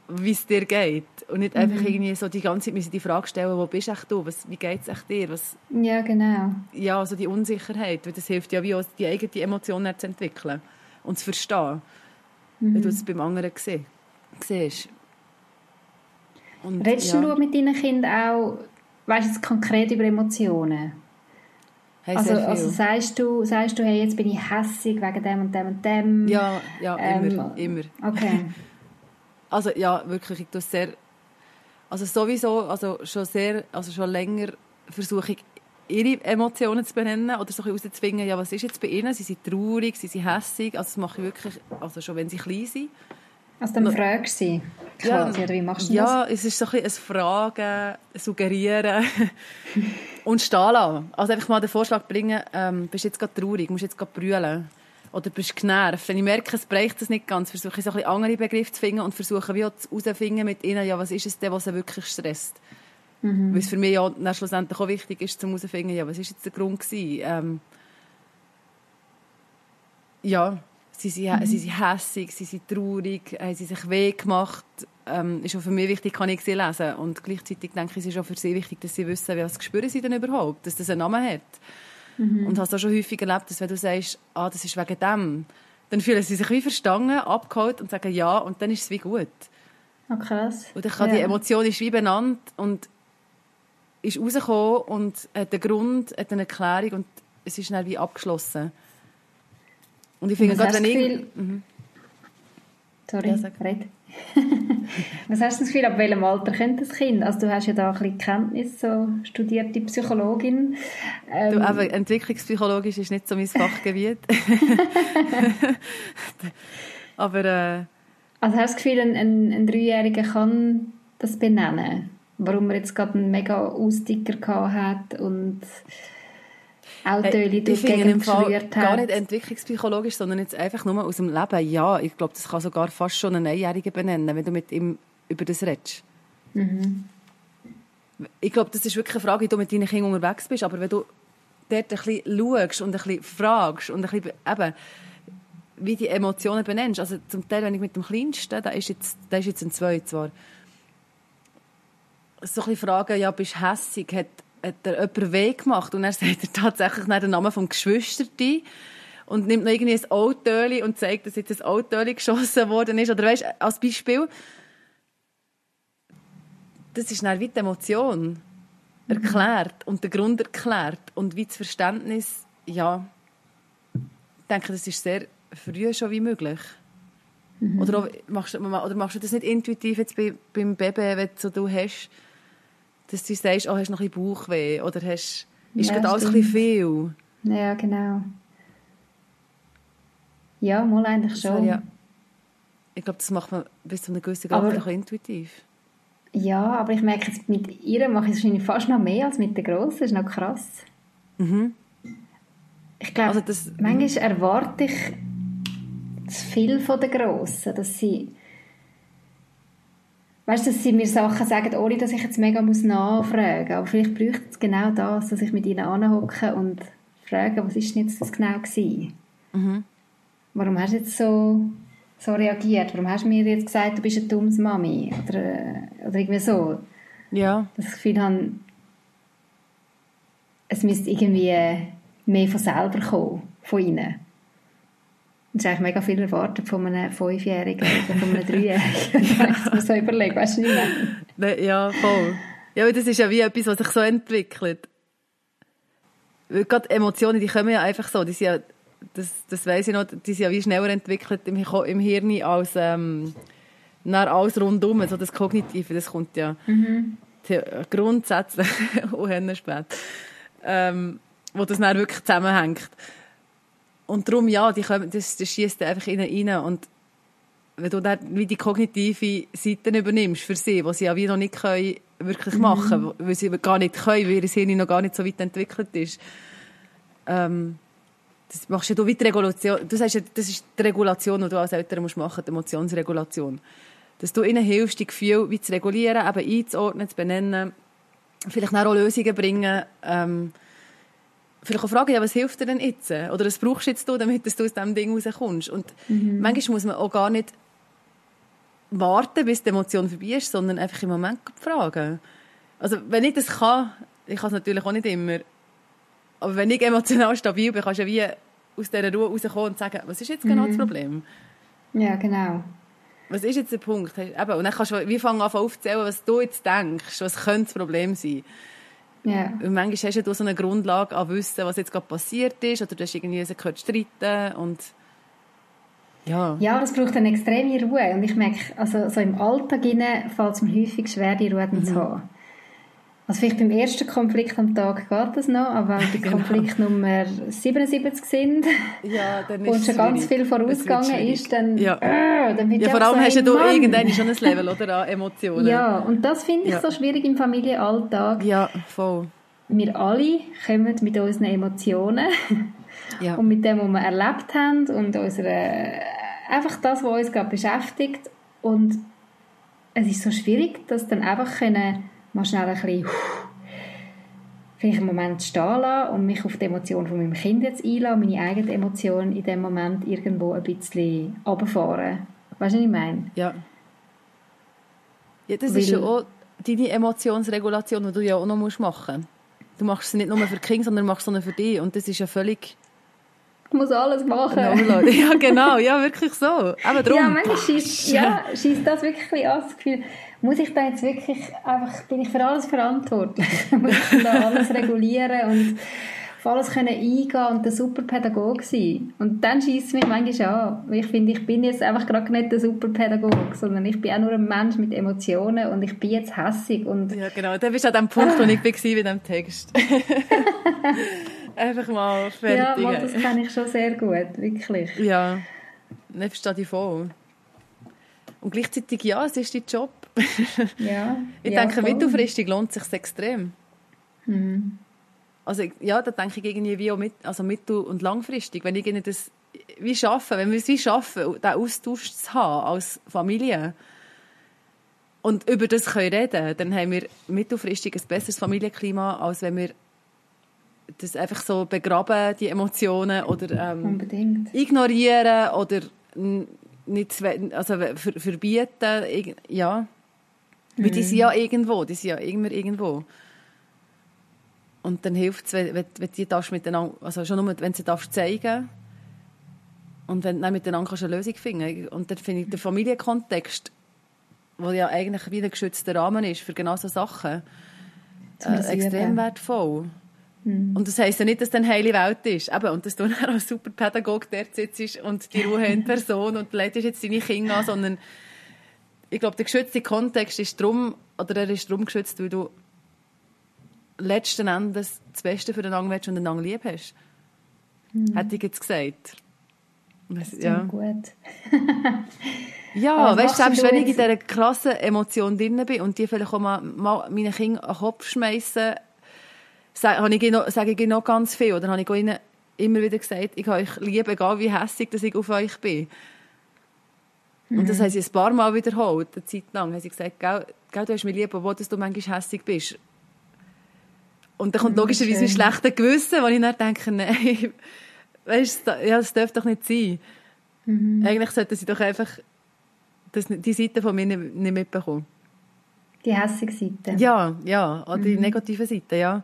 Speaker 2: wie es dir geht. Und nicht mhm. einfach irgendwie so die ganze Zeit müssen die Frage stellen, wo bist du? Was, wie geht es dir? Was,
Speaker 1: ja, genau.
Speaker 2: Ja, also die Unsicherheit. Weil das hilft ja, wie auch die eigene Emotionen zu entwickeln und zu verstehen. Mhm. Wenn du es beim anderen siehst.
Speaker 1: Und, Redest ja. du mit deinen Kindern auch weißt du jetzt konkret über Emotionen?
Speaker 2: Hey,
Speaker 1: also, also sagst du, sagst du, hey, jetzt bin ich hässig wegen dem und dem und dem?
Speaker 2: Ja, ja, ähm, immer, immer.
Speaker 1: Okay.
Speaker 2: also ja, wirklich, ich tue sehr, also sowieso, also schon sehr, also schon länger versuche ich ihre Emotionen zu benennen oder so ein bisschen rauszuzwingen, ja, was ist jetzt bei ihnen? Sie sind traurig, sie sind hässig, also das mache ich wirklich, also schon wenn sie klein sind.
Speaker 1: Also dann fragst du sie quasi, ja, oder wie machst du
Speaker 2: ja, das? Ja, es ist so ein bisschen ein Fragen, ein Suggerieren und stehen lassen. Also einfach mal den Vorschlag bringen, ähm, bist jetzt gerade traurig, musst jetzt gerade brüllen oder bist genervt. Wenn ich merke, es bricht es nicht ganz, versuche ich so ein bisschen andere Begriffe zu finden und versuche wie auch herauszufinden mit ihnen, ja, was ist es denn, was sie wirklich stresst. Mhm. Weil es für mich ja dann schlussendlich auch wichtig ist, zu herauszufinden, ja, was ist jetzt der Grund gewesen? Ähm, ja, sie sind, mhm. sie sind hässig, sie sind traurig, haben sie sich weh gemacht. Ähm, ist auch für mich wichtig, kann ich sie lesen. Und gleichzeitig denke ich, es ist auch für sie wichtig, dass sie wissen, was spüren sie denn überhaupt, dass das einen Namen hat. Mhm. Und hast auch schon häufig erlebt, dass wenn du sagst, ah, das ist wegen dem, dann fühlen sie sich wie verstanden, abgeholt und sagen ja, und dann ist es wie gut.
Speaker 1: Oh, krass.
Speaker 2: Und dann kann ja. die Emotion ist wie benannt und ist rausgekommen und hat einen Grund, hat eine Erklärung und es ist dann wie abgeschlossen. Und ich finde gerade, wenn ich... Mhm.
Speaker 1: Sorry, ja, red. Was hast du das Gefühl, ab welchem Alter kennt das Kind? Also du hast ja da ein bisschen Kenntnis, so studierte Psychologin.
Speaker 2: Ähm, du, aber entwicklungspsychologisch ist nicht so mein Fachgebiet. aber... Äh,
Speaker 1: also hast du das Gefühl, ein, ein, ein Dreijähriger kann das benennen? Warum er jetzt gerade einen mega Aussticker hat und Autoöli durch die Gegend geschwört hat.
Speaker 2: Gar nicht entwicklungspsychologisch, sondern jetzt einfach nur aus dem Leben. Ja, ich glaube, das kann sogar fast schon einen Einjährigen benennen, wenn du mit ihm über das redest. Mhm. Ich glaube, das ist wirklich eine Frage, wie du mit deinen Kindern unterwegs bist, aber wenn du dort ein bisschen schaust und ein bisschen fragst und ein bisschen eben, wie die Emotionen benennst, also zum Teil, wenn ich mit dem Kleinsten, der ist jetzt, der ist jetzt ein Zwei zwar, so ein bisschen fragen, ja, bist du hässig, hat hat er jemanden weh gemacht und er sagt er tatsächlich den Namen vom Geschwisterti und nimmt noch irgendwie ein Autöli und zeigt, dass jetzt ein Autöli geschossen worden ist. Oder weißt, als Beispiel, das ist dann wie die Emotion erklärt und der Grund erklärt und wie das Verständnis, ja, ich denke, das ist sehr früh schon wie möglich. Mhm. Oder, auch, machst, du, oder machst du das nicht intuitiv jetzt bei, beim Baby, wenn du, so, du hast dass du sagst, oh, hast noch ein bisschen Bauchweh oder hast, ist ja, gerade alles ein bisschen viel.
Speaker 1: Ja, genau. Ja, mal eigentlich schon. Ja,
Speaker 2: ich glaube, das macht man bis zu einem gewissen Grad aber, intuitiv.
Speaker 1: Ja, aber ich merke jetzt, mit ihr mache ich wahrscheinlich fast noch mehr als mit der Grossen. Das ist noch krass. Mhm. Ich glaube, also manchmal erwarte ich zu viel von der Grossen, dass sie weißt du, dass sie mir Sachen sagen, ohne dass ich jetzt mega muss nachfragen muss. Aber vielleicht bräuchte es genau das, dass ich mit ihnen anhocke und frage, was ist denn jetzt das genau gewesen? Mhm. Warum hast du jetzt so, so reagiert? Warum hast du mir jetzt gesagt, du bist eine dumme Mami? Oder, oder irgendwie so.
Speaker 2: Ja.
Speaker 1: Dass ich das Gefühl habe, es müsste irgendwie mehr von selber kommen, von ihnen. Das ist eigentlich mega viel erwartet von einem Fünfjährigen oder von einem Dreijährigen. ich muss so überlegen, weißt du nicht
Speaker 2: mehr? Ja, voll. Ja, das ist ja wie etwas, was sich so entwickelt. Weil gerade Emotionen, die kommen ja einfach so, die sind ja, das, das weiss ich noch, die sind ja wie schneller entwickelt im, im Hirn als ähm, nach alles rundum, so das Kognitive, das kommt ja mhm. grundsätzlich auch spät, ähm, wo das dann wirklich zusammenhängt. Und darum, ja, die kommen, das, das schießt einfach innen rein. Und wenn du dann wie die kognitive Seite übernimmst für sie, was sie ja wie noch nicht können, wirklich mhm. machen mhm. weil sie gar nicht können, weil ihr Hirn noch gar nicht so weit entwickelt ist. Ähm, das machst ja du wie die Regulation. Du sagst ja, das ist die Regulation, die du als Eltern musst machen, die Emotionsregulation. Dass du ihnen hilfst, die Gefühle wie zu regulieren, eben einzuordnen, zu benennen, vielleicht auch Lösungen bringen, ähm, vielleicht auch fragen, ja, was hilft dir denn jetzt? Oder was brauchst du jetzt, damit du aus diesem Ding rauskommst? Und mhm. manchmal muss man auch gar nicht warten, bis die Emotion vorbei ist, sondern einfach im Moment fragen. Also, wenn ich das kann, ich kann es natürlich auch nicht immer, aber wenn ich emotional stabil bin, kannst du ja wie aus dieser Ruhe rauskommen und sagen, was ist jetzt genau mhm. das Problem?
Speaker 1: Ja, genau.
Speaker 2: Was ist jetzt der Punkt? und dann kannst du wie fangen an aufzählen, was du jetzt denkst, was könnte das Problem sein.
Speaker 1: Yeah.
Speaker 2: Und manchmal hast du so eine Grundlage an Wissen, was jetzt gerade passiert ist, oder du hast irgendwie gehört streiten und ja.
Speaker 1: Ja, das braucht eine extreme Ruhe und ich merke, also so im Alltag fällt es mir häufig schwer, die Ruhe mhm. zu haben. Also vielleicht beim ersten Konflikt am Tag geht das noch, aber wenn genau. Konflikt Nummer 77 sind ja, und schon ganz viel vorausgegangen ist, dann,
Speaker 2: ja. Äh, dann Ja, vor allem so, hast hey, du irgendwann schon ein Level oder, an Emotionen.
Speaker 1: Ja, und das finde ich ja. so schwierig im Familienalltag.
Speaker 2: Ja, voll.
Speaker 1: Wir alle kommen mit unseren Emotionen ja. und mit dem, was wir erlebt haben und unsere, einfach das, was uns gerade beschäftigt und es ist so schwierig, das dann einfach können mal schnell ein bisschen vielleicht einen Moment stehen lassen und mich auf die Emotionen von meinem Kind jetzt einlassen, meine eigenen Emotionen in dem Moment irgendwo ein bisschen runterfahren. Weißt du, was ich meine?
Speaker 2: Ja. Ja, das Weil, ist ja auch deine Emotionsregulation, die du ja auch noch machen musst. Du machst sie nicht nur für die Kinder, sondern machst sie für dich. Und das ist ja völlig...
Speaker 1: Ich muss alles machen.
Speaker 2: ja, genau. Ja, wirklich so. Aber drum.
Speaker 1: Ja, manchmal schießt ja, das wirklich an, das Gefühl muss ich da jetzt wirklich einfach, bin ich für alles verantwortlich? muss ich da alles regulieren und auf alles können eingehen und der super Pädagoge sein? Und dann schießt es mich manchmal an. Ich finde, ich bin jetzt einfach gerade nicht der super Pädagoge, sondern ich bin auch nur ein Mensch mit Emotionen und ich bin jetzt hässig und...
Speaker 2: Ja, genau. Da bist du an dem Punkt, wo ich war mit dem Text. einfach mal fertig.
Speaker 1: Ja, das kann ich schon sehr gut, wirklich.
Speaker 2: Ja, ich verstehe dich voll. Und gleichzeitig, ja, es ist dein Job.
Speaker 1: ja,
Speaker 2: ich
Speaker 1: ja,
Speaker 2: denke, voll. mittelfristig lohnt es sich extrem.
Speaker 1: Mhm.
Speaker 2: Also ja, da denke ich irgendwie wie auch mit, also mittel- und langfristig, wenn ich das wie schaffen, wenn wir es wie schaffen, den Austausch zu haben als Familie und über das können reden, dann haben wir mittelfristig ein besseres Familienklima, als wenn wir das einfach so begraben, die Emotionen oder
Speaker 1: ähm,
Speaker 2: ignorieren oder nicht also ver, verbieten, ja. Mhm. Weil die sind ja irgendwo, die sind ja immer irgendwo. Und dann hilft es, wenn, wenn, wenn die darfst miteinander, also schon nur, wenn sie darfst zeigen und wenn du miteinander kannst eine Lösung finden Und dann finde ich den Familienkontext, der ja eigentlich wie ein geschützter Rahmen ist für genau solche Sachen, äh, extrem wertvoll. Mhm. Und das heisst ja nicht, dass es eine heile Welt ist. Eben, und dass du dann als super Pädagoge dort sitzt und die Ruhe in Person und leitest jetzt deine Kinder an, sondern ich glaube, der geschützte Kontext ist drum, oder er ist drum geschützt, weil du letzten Endes das Beste für den anderen willst und einander lieb hast. Mhm. Hätte ich jetzt gesagt.
Speaker 1: Das ist ja. gut.
Speaker 2: ja, weißt du, selbst wenn ich in dieser krassen Emotion drin bin und die vielleicht auch mal, mal meinen Kindern an den Kopf schmeißen, sage ich, noch, sage ich noch ganz viel. Oder habe ich ihnen immer wieder gesagt, ich habe euch lieb, egal wie hässlich dass ich auf euch bin. Mhm. Und das mhm. haben sie ein paar Mal wiederholt, eine Zeit lang. Haben sie gesagt, gell, gell, du hast mich lieb, obwohl du manchmal hässlich bist. Und dann kommt mhm, logischerweise ein schlechtes Gewissen, wo ich dann denke, nein, weißt, ja, das darf doch nicht sein. Mhm. Eigentlich sollten sie doch einfach das, die Seite von mir nicht, nicht mitbekommen.
Speaker 1: Die hässliche Seite?
Speaker 2: Ja, ja, oder die mhm. negative Seite, ja.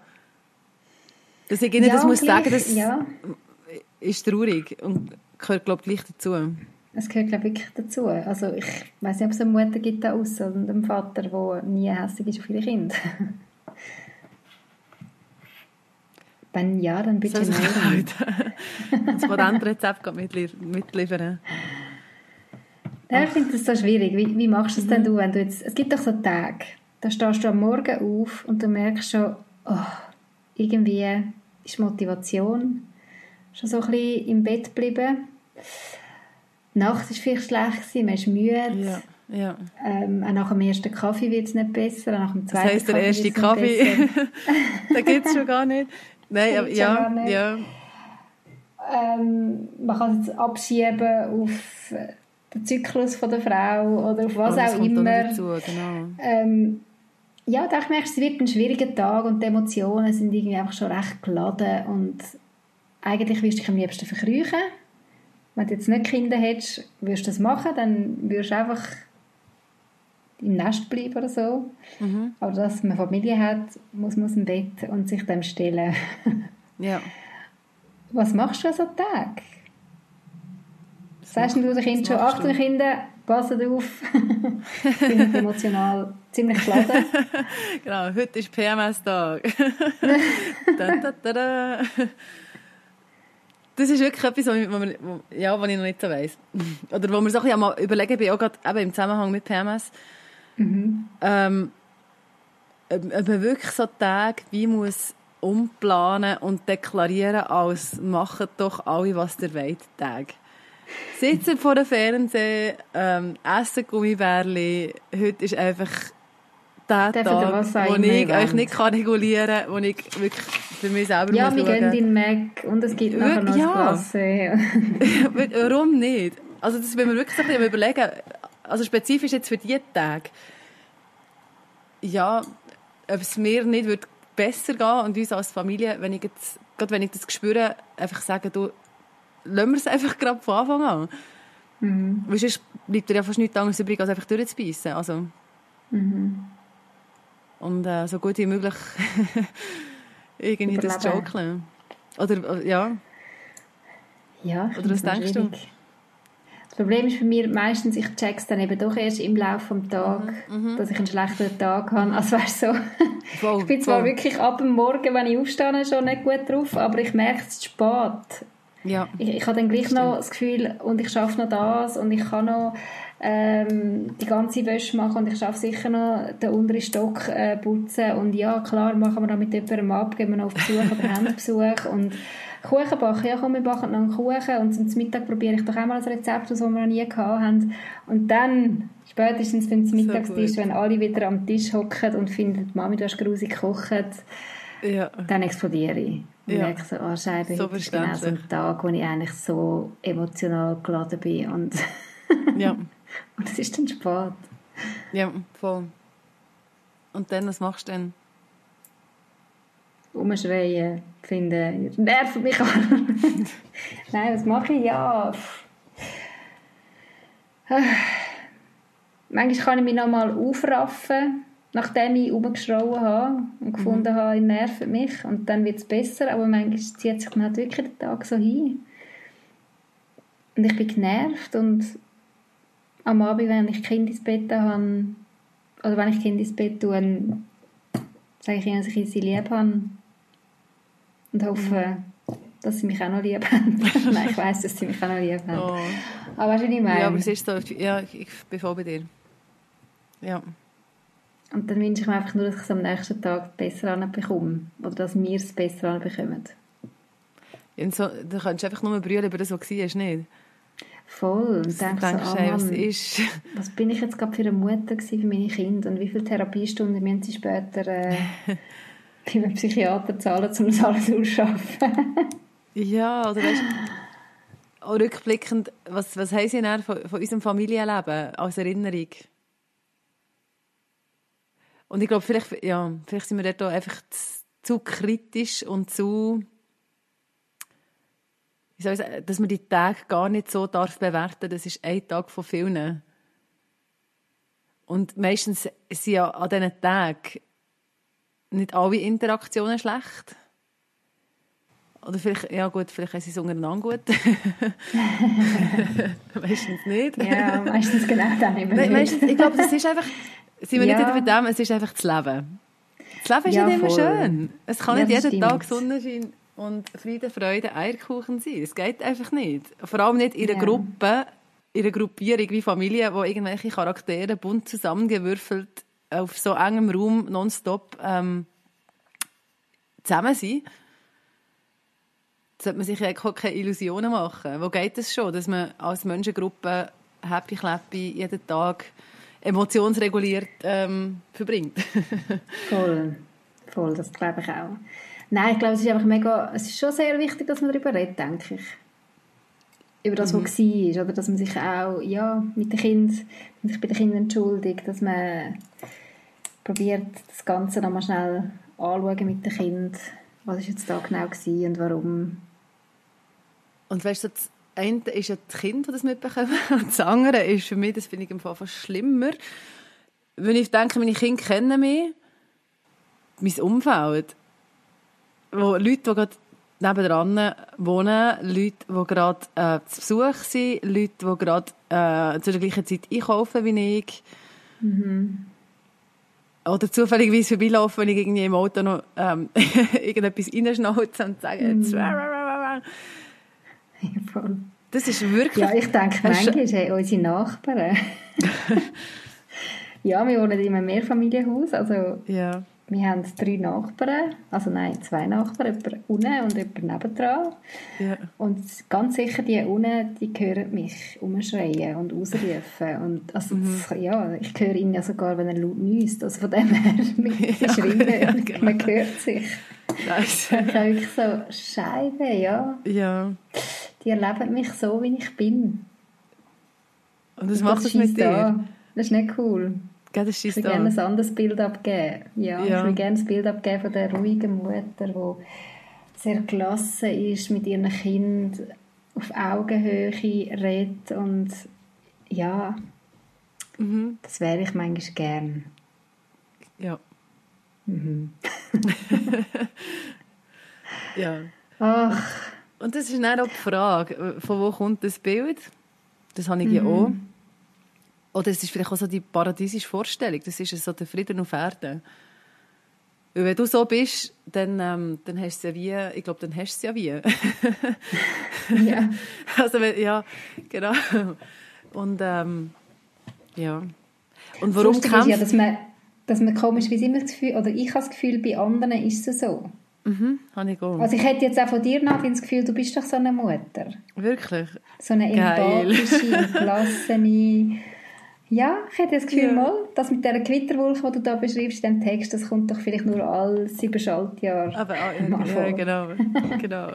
Speaker 2: Dass ich ihnen ja, das muss sagen, das ja. ist traurig und gehört, glaube ich, gleich dazu.
Speaker 1: Es gehört, glaube ich, wirklich dazu. Also ich weiß nicht, ob es eine Mutter gibt da außen und einen Vater, der nie hässlich ist auf ihre Kinder. Wenn ja, dann bitte
Speaker 2: so melden. das Patentrezept mitliefern.
Speaker 1: Ja, ich finde das so schwierig. Wie, wie machst du es denn du, wenn du jetzt... Es gibt doch so Tage, da stehst du am Morgen auf und du merkst schon, oh, irgendwie ist Motivation schon so ein bisschen im Bett geblieben. Die Nacht war vielleicht schlecht, man ist müde.
Speaker 2: Ja, ja.
Speaker 1: Ähm, auch nach dem ersten Kaffee wird es nicht besser, nach dem zweiten
Speaker 2: Das heisst, der erste Kaffee, den gibt es schon gar nicht. Nein, aber, ja, nicht. ja.
Speaker 1: Ähm, man kann es jetzt abschieben auf den Zyklus von der Frau oder auf was auch immer.
Speaker 2: Dazu, genau.
Speaker 1: ähm, ja, da ich merke, es wird ein schwieriger Tag und die Emotionen sind irgendwie einfach schon recht geladen und eigentlich würdest du dich am liebsten verkrüchen. Wenn du jetzt nicht Kinder hättest, würdest du das machen, dann würdest du einfach im Nest bleiben oder so. Mhm. Aber dass man Familie hat, muss man im Bett und sich dem stellen.
Speaker 2: ja.
Speaker 1: Was machst du an so einem Tag? Sagst du den Kindern schon, achte Kinder, passt auf, sind emotional ziemlich geladen.
Speaker 2: genau, heute ist PMS-Tag. Das ist wirklich etwas, was, man, ja, was ich noch nicht so weiss. Oder wo man so ein bisschen mal überlegen bin, auch gerade eben im Zusammenhang mit PMS, mhm. ähm, ob man wirklich so Tage wie muss umplanen und deklarieren, als machen doch alle, was der wollt, Tag. Sitzen vor dem Fernseher, ähm, essen Gummibärli. Heute ist einfach der Tag, wo ich euch nicht kann regulieren kann, wo ich wirklich für mich selber
Speaker 1: ja,
Speaker 2: muss
Speaker 1: wir gehen in Mac und es gibt nachher noch ja.
Speaker 2: Warum nicht? Also das will man wirklich ein bisschen überlegen. Also spezifisch jetzt für diese Tage. Ja, ob es mir nicht wird besser gehen und uns als Familie, wenn ich jetzt, gerade wenn ich das spüre, einfach sagen, du, lassen wir es einfach gerade von Anfang an. Mhm. Weil sonst bleibt dir ja fast nichts anderes übrig, als einfach durchzubeissen. Also. Mhm. Und äh, so gut wie möglich irgendwie Überleben. das jokeln. Oder, äh, ja.
Speaker 1: Ja,
Speaker 2: Oder was denkst schwierig. du?
Speaker 1: Das Problem ist für mich meistens, ich es dann eben doch erst im Laufe des Tages, mhm, mhm, dass ich einen schlechten Tag habe. Also weißt so, voll, ich bin zwar voll. wirklich ab dem Morgen, wenn ich aufstehe, schon nicht gut drauf, aber ich merke es spät.
Speaker 2: Ja.
Speaker 1: Ich, ich habe dann gleich noch das Gefühl, und ich schaffe noch das und ich kann noch ähm, die ganze Wäsche machen und ich schaffe sicher noch den unteren Stock äh, putzen und ja, klar, machen wir noch mit jemandem ab, gehen wir noch auf Besuch oder Handbesuch und Kuchen backen, ja komm, wir backen noch einen Kuchen und zum Mittag probiere ich doch auch mal ein Rezept aus, das wir noch nie gehabt haben und dann, spätestens wenn es Mittagstisch, wenn alle wieder am Tisch hocken und finden, Mami, du hast grusig gekocht, ja. dann explodiere ich. Und ja. merke so, oh Scheibe, so ist genau so ein Tag, wo ich eigentlich so emotional geladen bin und, ja. und es ist dann spät.
Speaker 2: Ja, voll. Und dann, was machst du denn?
Speaker 1: Umschreien, finden, nerven mich an. Nein, was mache ich? Ja. Manchmal kann ich mich noch mal aufraffen nachdem ich rumgeschrauen habe und gefunden mhm. habe, ich nervt mich und dann wird es besser, aber manchmal zieht sich dann halt wirklich der Tag so hin. Und ich bin genervt und am Abend, wenn ich Kind ins Bett habe, oder wenn ich Kind ins Bett tue, sage ich ihnen, dass ich sie lieb habe und hoffe, dass sie mich auch noch lieb haben. Nein, ich weiss, dass sie mich auch noch lieb haben. Oh. Aber weißt du, was ich meine?
Speaker 2: Ja, aber es ist so, ja, ich bin voll bei dir. Ja.
Speaker 1: Und dann wünsche ich mir einfach nur, dass ich es am nächsten Tag besser bekomme. Oder dass wir es besser bekommen.
Speaker 2: Und so, du kannst einfach nur brüllen über das, was war, nicht?
Speaker 1: Voll. Und
Speaker 2: denkst so, oh Mann, was, ist?
Speaker 1: was bin ich jetzt gerade für eine Mutter für meine Kinder und wie viele Therapiestunden müssen sie später äh, bei einem Psychiater zahlen, um das alles auszuschaffen?
Speaker 2: ja, oder weißt auch rückblickend, was, was haben sie denn von, von unserem Familienleben als Erinnerung? Und ich glaube, vielleicht, ja, vielleicht sind wir dort einfach zu, zu kritisch und zu, wie soll ich sagen, dass man die Tage gar nicht so darf bewerten. Das ist ein Tag von vielen. Und meistens sind ja an diesen Tagen nicht alle Interaktionen schlecht. Oder vielleicht, ja gut, vielleicht sie es untereinander gut. meistens nicht.
Speaker 1: Ja, meistens genau dann eben
Speaker 2: Me meistens, Ich glaube, das ist einfach, sind wir ja. nicht bei dem, es ist einfach das Leben. Das Leben ist ja, nicht immer voll. schön. Es kann ja, nicht jeden stimmt. Tag Sonnenschein und Friede, Freude, Eierkuchen sein. Es geht einfach nicht. Vor allem nicht in einer ja. Gruppe, in einer Gruppierung wie Familie, wo irgendwelche Charaktere bunt zusammengewürfelt auf so engem Raum nonstop ähm, zusammen sind. Da sollte man sich ja keine Illusionen machen. Wo geht es das schon, dass man als Menschengruppe happy, clappy jeden Tag emotionsreguliert ähm, verbringt.
Speaker 1: voll, voll, das glaube ich auch. Nein, ich glaube, es ist einfach mega, es ist schon sehr wichtig, dass man darüber redet, denke ich. Über das, mhm. was war, oder dass man sich auch, ja, mit den Kindern, sich bei den Kindern entschuldigt, dass man probiert, das Ganze nochmal schnell anschauen mit den Kindern, was ist jetzt da genau gewesen und warum.
Speaker 2: Und weißt du, eine ist ja die Kinder, die das mitbekommen. Und das andere ist für mich, das finde ich im Fall fast schlimmer, wenn ich denke, meine Kinder kennen mich, mein Umfeld, wo Leute, die gerade nebenan wohnen, Leute, die gerade äh, zu Besuch sind, Leute, die gerade äh, zu der gleichen Zeit einkaufen wie ich. Mhm. Oder zufälligerweise vorbeilaufen, wenn ich irgendwie im Auto noch ähm, irgendetwas reinschnauze und sage, mhm.
Speaker 1: Voll.
Speaker 2: Das ist wirklich...
Speaker 1: Ja, ich denke manchmal, hey, unsere Nachbarn... ja, wir wohnen in einem Mehrfamilienhaus, also...
Speaker 2: Ja.
Speaker 1: Wir haben drei Nachbarn, also nein, zwei Nachbarn, jemand unten und jemand nebendran. Ja. Und ganz sicher, die unten, die hören mich umschreien und ausrufen. Und also mhm. das, ja, ich höre ihn ja sogar, wenn er laut niest. Also von dem her, mit ja, Schreien, ja, genau. man hört sich. Nice. Das ist wirklich so, Scheibe, ja.
Speaker 2: Ja.
Speaker 1: Die erleben mich so, wie ich bin.
Speaker 2: Und das, und macht es mit dir? Da.
Speaker 1: Das ist nicht cool.
Speaker 2: Ja,
Speaker 1: das ich würde gerne ein anderes Bild abgeben. Ja, ja. Ich würde gerne das Bild abgeben von der ruhigen Mutter, die sehr gelassen ist, mit ihren Kind auf Augenhöhe redet und ja, mhm. das wäre ich manchmal gern.
Speaker 2: Ja.
Speaker 1: Mhm.
Speaker 2: ja.
Speaker 1: Ach.
Speaker 2: Und das ist dann auch die Frage, von wo kommt das Bild? Das habe ich mhm. ja auch. Oder es ist vielleicht auch so die paradiesische Vorstellung. Das ist so der Frieden auf Erden. Weil wenn du so bist, dann, ähm, dann hast du es ja wie, ich glaube, dann hast du es ja wie.
Speaker 1: ja.
Speaker 2: Also, ja, genau. Und, ähm, ja. Und warum
Speaker 1: kämpft... ja, dass man, dass man komisch, wie immer das Gefühl, oder ich habe das Gefühl, bei anderen ist es so.
Speaker 2: Mhm, habe ich auch.
Speaker 1: Also ich hätte jetzt auch von dir, Nadine, das Gefühl, du bist doch so eine Mutter.
Speaker 2: Wirklich?
Speaker 1: So eine empathische, gelassene ja, ich hätte das Gefühl, ja. mal, das mit dieser Gewitterwolke, die du da beschreibst, in dem Text, das kommt doch vielleicht nur alle sieben Schaltjahre
Speaker 2: Aber, ah, ja, ja, genau, genau.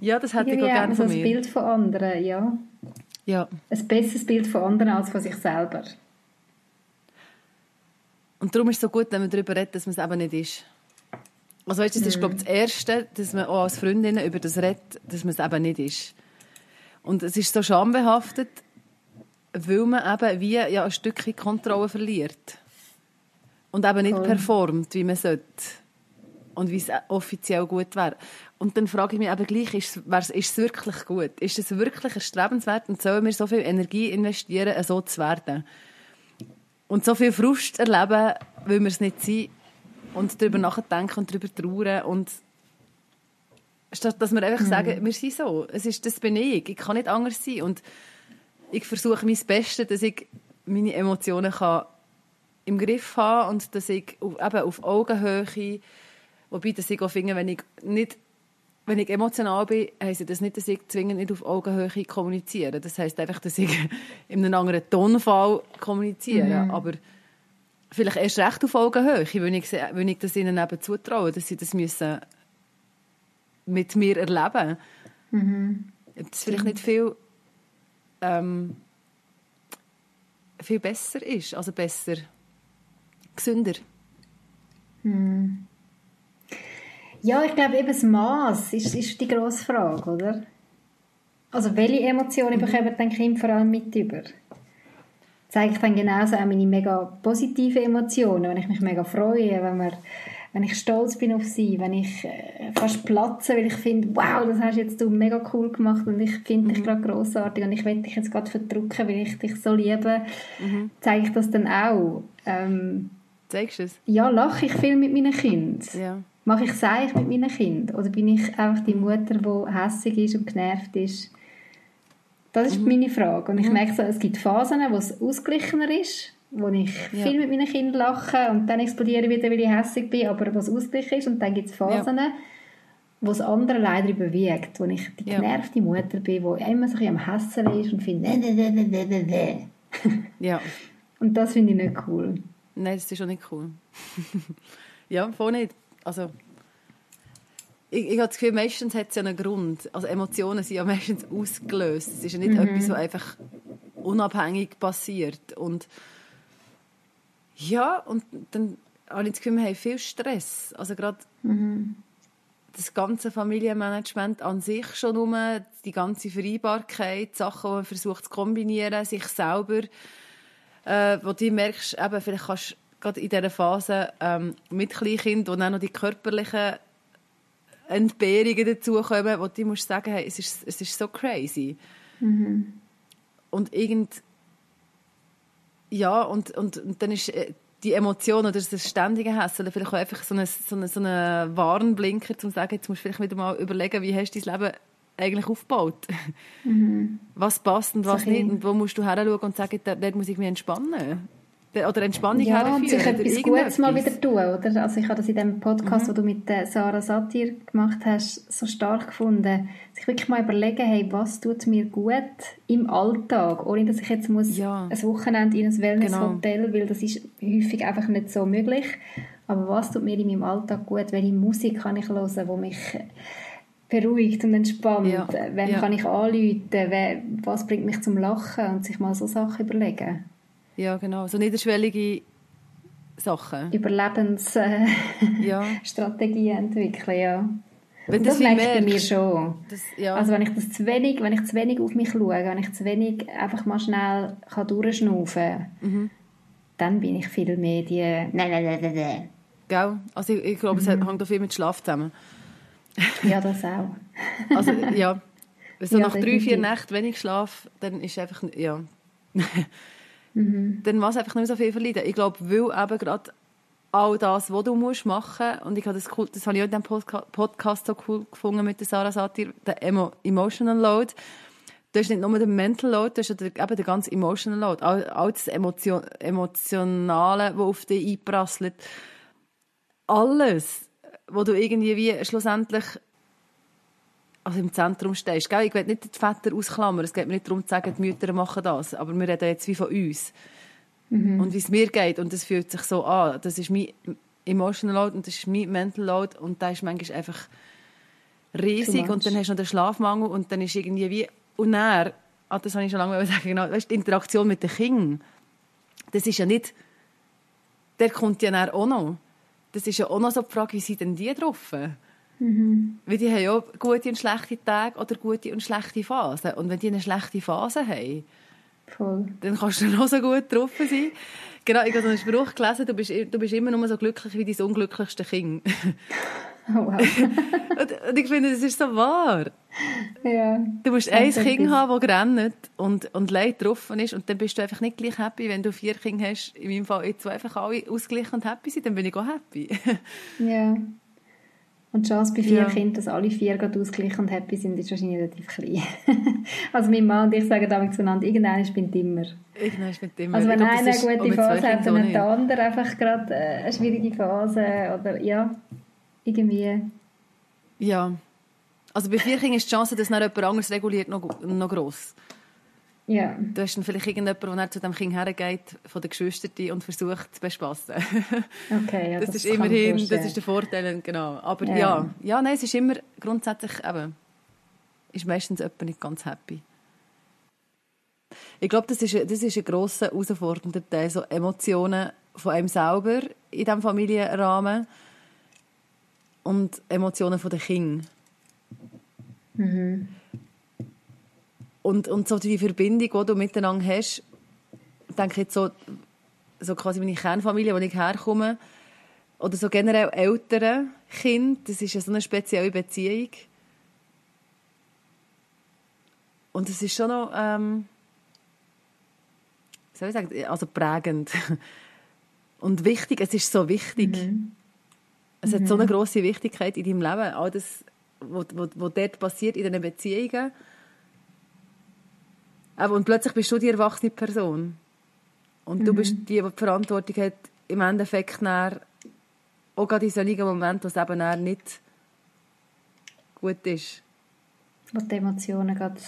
Speaker 2: Ja, das hätte ich auch gerne von
Speaker 1: mir. ein Bild von anderen, ja.
Speaker 2: Ja.
Speaker 1: Ein besseres Bild von anderen als von sich selber.
Speaker 2: Und darum ist es so gut, wenn man darüber redet, dass man es eben nicht ist. Also weißt, das ist, glaube ich, das Erste, dass man auch als Freundin über das redet, dass man es eben nicht ist. Und es ist so schambehaftet, weil man eben wie ja, ein Stückchen Kontrolle verliert. Und eben nicht cool. performt, wie man sollte. Und wie es offiziell gut wäre. Und dann frage ich mich eben gleich, ist, ist es wirklich gut? Ist es wirklich erstrebenswert? Und sollen wir so viel Energie investieren, so zu werden? Und so viel Frust erleben, weil wir es nicht sind. Und darüber nachdenken und darüber trauern. Und statt dass wir einfach mhm. sagen, wir sind so. Es ist, das bin ich. Ich kann nicht anders sein. Und ich versuche mein Bestes, dass ich meine Emotionen kann im Griff haben und dass ich eben auf Augenhöhe, wobei dass ich auch finde, wenn ich nicht wenn ich emotional bin, heisst das nicht, dass ich zwingend nicht auf Augenhöhe kommuniziere. Das heisst einfach, dass ich in einem anderen Tonfall kommuniziere. Mhm. Aber vielleicht erst recht auf Augenhöhe, wenn ich, wenn ich das ihnen eben zutraue, dass sie das müssen mit mir erleben
Speaker 1: müssen.
Speaker 2: Mhm. Das ist vielleicht nicht viel ähm, viel besser ist, also besser, gesünder.
Speaker 1: Hm. Ja, ich glaube eben das Maß ist, ist die grosse Frage, oder? Also welche Emotionen mhm. bekommen dann Kinder vor allem mit über? Zeige ich dann genauso auch meine mega positive Emotionen, wenn ich mich mega freue, wenn wir wenn ich stolz bin auf sie, wenn ich äh, fast platze, weil ich finde, wow, das hast jetzt du mega cool gemacht und ich finde mhm. dich gerade großartig und ich will dich jetzt gerade verdrücken, weil ich dich so liebe, mhm. zeige ich das dann auch. Ähm,
Speaker 2: Zeigst du es?
Speaker 1: Ja, lache ich viel mit meinen Kindern.
Speaker 2: Ja.
Speaker 1: Mache ich Seich mit meinen Kindern? Oder bin ich einfach die Mutter, die hässig ist und genervt ist? Das ist mhm. meine Frage. Und ich merke so, es gibt Phasen, wo es ausgeglichener ist wo ich ja. viel mit meinen Kindern lache und dann explodiere ich wieder, weil ich hässlich bin, aber was ausgeglichen ist. Und dann gibt es Phasen, ja. wo das andere leider überwiegt, wo ich die genervte ja. Mutter bin, die immer so ein am Hassen ist und finde, ne, ne, ne, ne, ne, ne.
Speaker 2: Ja.
Speaker 1: Und das finde ich nicht cool.
Speaker 2: Nein, das ist schon nicht cool. ja, voll nicht. Also, ich, ich habe das Gefühl, meistens hat es ja einen Grund. Also Emotionen sind ja meistens ausgelöst. Es ist ja nicht mhm. etwas, was einfach unabhängig passiert. Und ja, und dann habe ich das Gefühl, wir haben viel Stress. Also gerade mhm. das ganze Familienmanagement an sich schon um, die ganze Vereinbarkeit, Sachen, die man versucht zu kombinieren, sich selber, äh, wo du merkst, eben, vielleicht kannst du gerade in dieser Phase ähm, mit Kleinkind, wo dann noch die körperlichen Entbehrungen dazukommen, wo du musst sagen, hey, es ist, es ist so crazy.
Speaker 1: Mhm.
Speaker 2: Und irgend ja, und, und, und dann ist äh, die Emotion oder das ständige Hässeln vielleicht auch einfach so ein so eine, so eine Warnblinker, um zu sagen, jetzt musst du vielleicht wieder mal überlegen, wie hast du dein Leben eigentlich aufgebaut?
Speaker 1: Mhm.
Speaker 2: Was passt und was nicht? Und wo musst du her schauen und sagen, dort muss ich mich entspannen? Oder Entspannung
Speaker 1: ja,
Speaker 2: herführen.
Speaker 1: und sich etwas Gutes mal wieder tun, oder? Also ich habe das in dem Podcast, mhm. wo du mit Sarah Satir gemacht hast, so stark gefunden, sich wirklich mal überlegen, hey, was tut mir gut im Alltag, ohne dass ich jetzt muss ja. ein Wochenende in ein Wellness-Hotel, genau. weil das ist häufig einfach nicht so möglich. Aber was tut mir in meinem Alltag gut? Welche Musik kann ich hören, die mich beruhigt und entspannt? Ja. Wem ja. kann ich anrufen? Was bringt mich zum Lachen? Und sich mal so Sachen überlegen.
Speaker 2: Ja, genau. So niederschwellige Sachen.
Speaker 1: Überlebensstrategien äh, ja. entwickeln, ja.
Speaker 2: Wenn das, das merkt
Speaker 1: mir schon. Das, ja. Also wenn ich das zu wenig, wenn ich zu wenig auf mich schaue, wenn ich zu wenig einfach mal schnell kann durchschnaufen mhm. dann bin ich viel mehr die nein, nein, nein, nein.
Speaker 2: Gell? Also ich, ich glaube, mhm. es hängt auch viel mit Schlaf zusammen.
Speaker 1: ja, das auch.
Speaker 2: also ja, so ja, nach drei, vier Nächten wenig Schlaf, dann ist einfach, ja... Mhm. Dann muss einfach nicht mehr so viel verleiden. Ich glaube, weil eben gerade all das, was du musst machen und ich habe das cool, das habe ich auch in diesem Podcast so cool gefunden mit der Sarah Satir, der Emo Emotional Load. Das ist nicht nur der Mental Load, das ist eben der ganze Emotional Load. All, all das Emotion, Emotionale, das auf dich einprasselt. Alles, wo du irgendwie wie schlussendlich also im Zentrum stehst. Gell? Ich will nicht die Väter ausklammern. Es geht mir nicht darum zu sagen, die Mütter machen das. Aber wir reden jetzt wie von uns. Mhm. Und wie es mir geht. Und das fühlt sich so an. Das ist mein Emotional Load und das ist mein Mental Load. Und da ist manchmal einfach riesig. Und dann hast du noch den Schlafmangel. Und dann ist irgendwie wie... Und dann, ah, das habe ich schon lange gesagt, genau, weißt, die Interaktion mit den Kindern, das ist ja nicht... Der kommt ja auch noch. Das ist ja auch noch so die Frage, wie sind denn die drauf? Mhm. Weil die haben ja gute und schlechte Tage oder gute und schlechte Phasen. Und wenn die eine schlechte Phase haben, Voll. dann kannst du noch so gut drauf sein. Genau, ich habe einen Spruch gelesen, du bist, du bist immer nur so glücklich wie dein unglücklichste Kind. Oh, wow. und, und, ich finde, das ist so wahr. Ja, du musst ein Kind haben, das rennt und, und Leid drauf ist und dann bist du einfach nicht gleich happy, wenn du vier Kinder hast. In meinem Fall jetzt, einfach alle ausgeglichen und happy sind, dann bin ich auch happy.
Speaker 1: ja. Und die Chance bei vier ja. Kindern, dass alle vier gerade ausgeglichen und happy sind, ist wahrscheinlich relativ klein. also mein Mann und ich sagen damit zueinander, irgendeiner spinnt immer.
Speaker 2: Irgendeiner spinnt immer.
Speaker 1: Also wenn einer eine gute Phase hat, dann hat der andere einfach gerade äh, eine schwierige Phase oder ja, irgendwie.
Speaker 2: Ja. Also bei vier Kindern ist die Chance, dass noch jemand anderes reguliert, noch, noch gross.
Speaker 1: Ja.
Speaker 2: Du hast dann vielleicht irgendjemanden, der zu dem Kind hergeht, von den Geschwistern und versucht zu bespassen.
Speaker 1: Okay,
Speaker 2: ja, das, das ist immerhin, das ist der Vorteil, genau. Aber ja. ja, ja, nein, es ist immer grundsätzlich eben, ist meistens jemand nicht ganz happy. Ich glaube, das ist, das ist ein grosser, herausfordernder Teil, so Emotionen von einem selber in diesem Familienrahmen und Emotionen von den Kindern. Mhm. Und, und so die Verbindung, die du miteinander hast, denke ich jetzt so, so quasi meine Kernfamilie, wo ich herkomme, oder so generell ältere Kinder, das ist ja so eine spezielle Beziehung. Und es ist schon noch, ähm, soll ich sagen, also prägend. Und wichtig, es ist so wichtig. Mhm. Es hat so eine mhm. große Wichtigkeit in deinem Leben, all das, was, was, was dort passiert in diesen Beziehungen und plötzlich bist du die erwachsene Person. Und mhm. du bist die, die die Verantwortung hat, im Endeffekt nach, auch gerade in solchen Momenten, wo es eben nicht gut ist.
Speaker 1: Wo die Emotionen gerade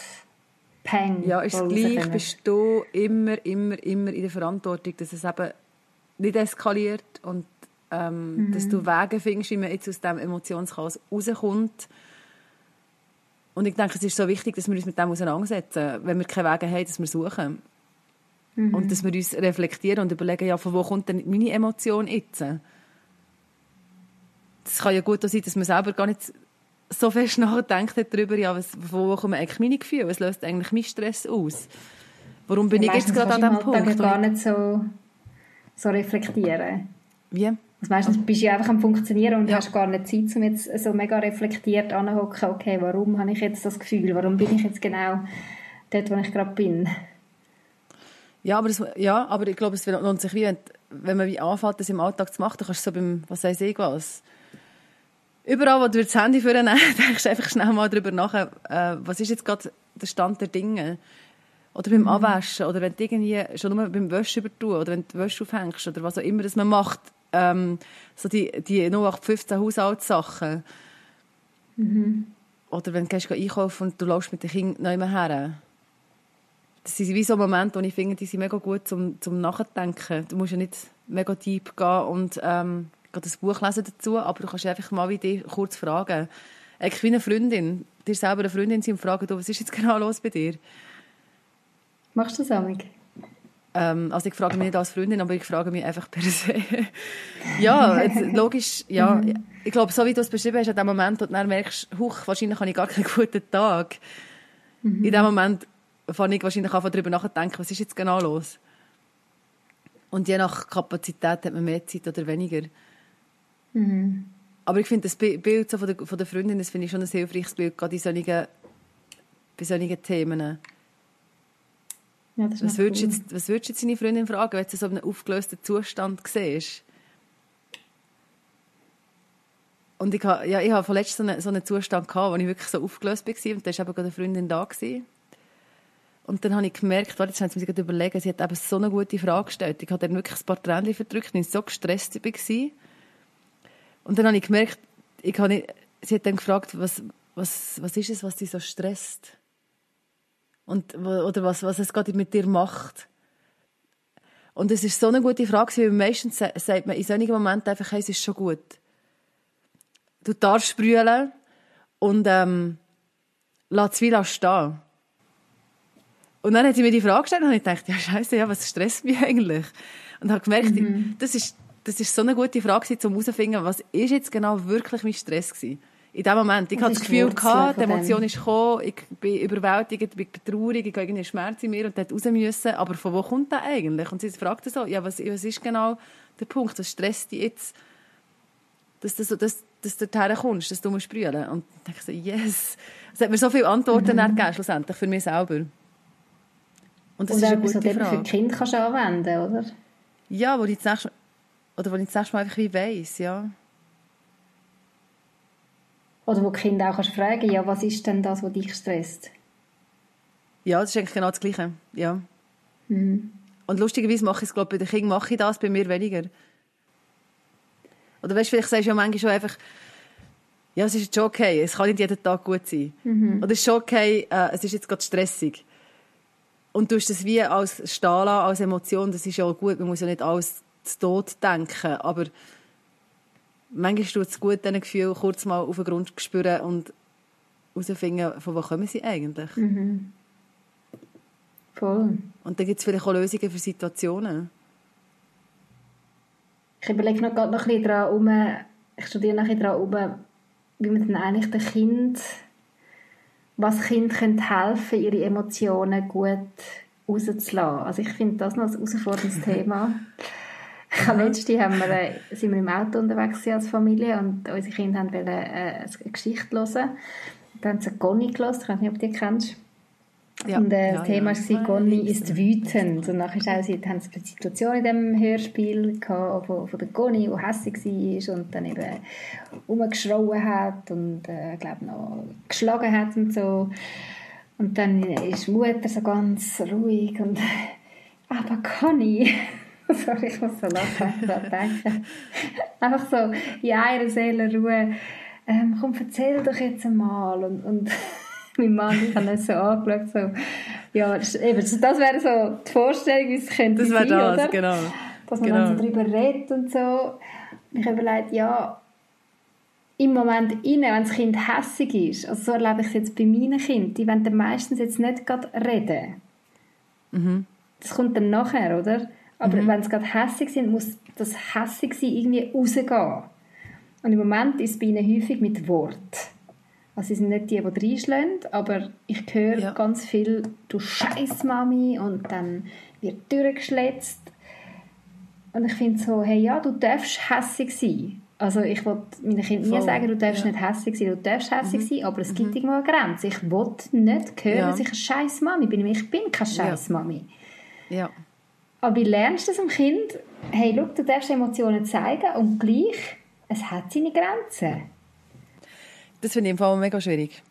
Speaker 1: peng
Speaker 2: Ja, ist gleich, bist du immer, immer, immer in der Verantwortung, dass es eben nicht eskaliert und ähm, mhm. dass du Wege findest, wie man jetzt aus diesem Emotionschaos rauskommt und ich denke, es ist so wichtig, dass wir uns mit dem auseinandersetzen, wenn wir keine Wege haben, dass wir suchen. Mhm. Und dass wir uns reflektieren und überlegen, ja, von wo kommt denn meine Emotion jetzt? Es kann ja gut sein, dass man selber gar nicht so fest nachdenkt darüber, ja, was, von wo kommen eigentlich meine Gefühle? Was löst eigentlich mein Stress aus? Warum bin ja, ich jetzt gerade an diesem Punkt?
Speaker 1: Ich gar nicht so, so reflektieren.
Speaker 2: Wie?
Speaker 1: Also meistens bist du ja einfach am Funktionieren und ja. hast gar nicht Zeit, um jetzt so mega reflektiert anzuhocken, okay, warum habe ich jetzt das Gefühl, warum bin ich jetzt genau dort, wo ich gerade bin.
Speaker 2: Ja, aber, das, ja, aber ich glaube, es lohnt sich, wie, wenn, man wie anfängt, das im Alltag zu machen, dann kannst du so beim, was weiß ich was, überall, wo du das Handy vornimmst, denkst du einfach schnell mal darüber nach, äh, was ist jetzt gerade der Stand der Dinge. Oder beim mhm. Abwaschen, oder wenn du irgendwie, schon nur beim Wäsche übertun, oder wenn du Wäsche aufhängst, oder was auch immer das man macht, ähm, so die, die 0815 Haushaltssachen. Mhm. Oder wenn du gehst einkaufen und du läufst mit den Kindern nicht mehr her. Das sind wie so Momente, wo ich finde, die sind mega gut zum, zum Nachdenken. Du musst ja nicht mega deep gehen und ähm, das Buch lesen dazu, aber du kannst einfach mal wie dich kurz fragen. Eigentlich wie eine Freundin, dir selber eine Freundin sein und fragen, du, was ist jetzt genau los bei dir?
Speaker 1: Machst du das amig?
Speaker 2: Ähm, also ich frage mich nicht als Freundin, aber ich frage mich einfach per se. ja, jetzt, logisch, ja. Mhm. Ich glaube, so wie du es beschrieben hast, in dem Moment, wo du dann merkst, huch, wahrscheinlich habe ich gar keinen guten Tag. Mhm. In dem Moment fange ich wahrscheinlich an, darüber nachzudenken, was ist jetzt genau los? Und je nach Kapazität hat man mehr Zeit oder weniger. Mhm. Aber ich finde das Bild so von, der, von der Freundin, das finde ich schon ein hilfreiches Bild, gerade in solchen, bei solchen Themen. Ja, was, würdest cool. jetzt, was würdest du jetzt deine Freundin fragen, wenn du so einen aufgelösten Zustand siehst? Und ich habe, ja, ich habe vorletzt so einen, so einen Zustand gehabt, wo ich wirklich so aufgelöst war und da war eben gerade eine Freundin da. Gewesen. Und dann habe ich gemerkt, warte, jetzt haben sie mir überlegen, sie hat eben so eine gute Frage gestellt. Ich habe dann wirklich ein paar Tränen verdrückt, weil ich so gestresst war. Und dann habe ich gemerkt, ich habe nicht, sie hat dann gefragt, was, was, was ist es, was dich so stresst? Und, oder was, was es gerade mit dir macht. Und es ist so eine gute Frage, weil meistens sagt man in solchen Momenten einfach, hey, es ist schon gut. Du darfst sprühen und ähm, lass es wie stehen. Und dann hat sie mir die Frage gestellt und ich dachte, ja scheiße, ja, was stresst mich eigentlich? Und habe gemerkt, mhm. das ist das ist so eine gute Frage, um herauszufinden, was ist jetzt genau wirklich mein Stress gewesen? In dem Moment. Ich hatte das Gefühl, gehabt, die Emotion ist gekommen, ich bin überwältigt, ich bin traurig, ich habe irgendwie Schmerz in mir und dort raus müssen. Aber von wo kommt das eigentlich? Und sie fragte so, ja, was, was ist genau der Punkt? Was stresst dich jetzt? Dass du, dass, dass du dorthin kommst, dass du musst brüllen. Und dann dachte ich so, yes. Es hat mir so viele Antworten mhm. gegeben, schlussendlich, für mich selber.
Speaker 1: Und das und ist eine gute Frage. für Kind kannst du anwenden, oder?
Speaker 2: Ja, wo ich das nächste oder wo ich das nächste Mal einfach wie weiss, ja.
Speaker 1: Oder wo die Kinder auch kannst fragen, ja, was ist denn das, was dich stresst?
Speaker 2: Ja, das ist eigentlich genau das Gleiche, ja. Mhm. Und lustigerweise mache ich es, glaube ich, bei den Kindern mache ich das, bei mir weniger. Oder weißt du, vielleicht sagst du ja manchmal schon einfach, ja, es ist schon okay, es kann nicht jeden Tag gut sein. Mhm. Oder es ist schon okay, äh, es ist jetzt gerade stressig. Und du hast das wie als Stahla, als Emotion, das ist ja auch gut, man muss ja nicht alles zu Tod denken. Aber manchmal tut es gut, diesen Gefühl kurz mal auf den Grund zu spüren und herauszufinden, von wo kommen sie eigentlich. Mhm.
Speaker 1: Voll.
Speaker 2: Und dann gibt es vielleicht auch Lösungen für Situationen.
Speaker 1: Ich überlege noch, noch ein bisschen daran um, ich studiere noch ein bisschen daran um, wie man dann eigentlich dem Kind, was Kind helfen können, ihre Emotionen gut rauszulassen. Also ich finde das noch ein herausforderndes Thema. Letzte haben wir, äh, sind wir im Auto unterwegs als Familie und unsere Kinder haben wollen, äh, eine Geschichte hören. Dann haben sie Conny gehört, ich weiß nicht, ob du die kennst. Ja, und äh, ja, das Thema ja. war, Conny ist wütend. Und nachher auch, sie, haben sie eine Situation in diesem Hörspiel gehabt, von, von der Conny, die hässlich war und dann eben rumgeschrauen hat und äh, glaube noch geschlagen hat und so. Und dann ist die Mutter so ganz ruhig und aber Conny Sorry, ich muss so lachen, denken. Einfach so in einer Seelenruhe. Ähm, komm, erzähl doch jetzt einmal. Und, und mein Mann, ich habe ihn so angeschaut, so, ja, das, eben, das wäre so die Vorstellung, wie es könnte
Speaker 2: das sein, das, oder? genau.
Speaker 1: Dass man genau. dann so darüber redet und so. Ich habe überlegt, ja, im Moment inne, wenn das Kind hässig ist, also so erlebe ich es jetzt bei meinen Kindern, die wollen dann meistens jetzt nicht gerade reden. Mhm. Das kommt dann nachher, oder? Aber mhm. wenn sie gerade hässig sind, muss das hässig sein irgendwie rausgehen. Und im Moment ist es bei ihnen häufig mit Wort. Also sie sind nicht die, die reinschlagen, aber ich höre ja. ganz viel «Du scheiß Mami» und dann wird durchgeschletzt. Und ich finde so, hey ja, du darfst hässig sein. Also ich will meinen Kindern nie sagen, du darfst ja. nicht hässig sein, du darfst hässig mhm. sein, aber es gibt mhm. irgendwo eine Grenze. Ich will nicht hören, ja. dass ich eine scheiß Mami bin. Ich bin keine scheiß Mami.
Speaker 2: Ja.
Speaker 1: Aber wie lernst du das dem Kind? Hey, schau, du darfst Emotionen zeigen und gleich, es hat seine Grenzen.
Speaker 2: Das finde ich im Fall mega schwierig.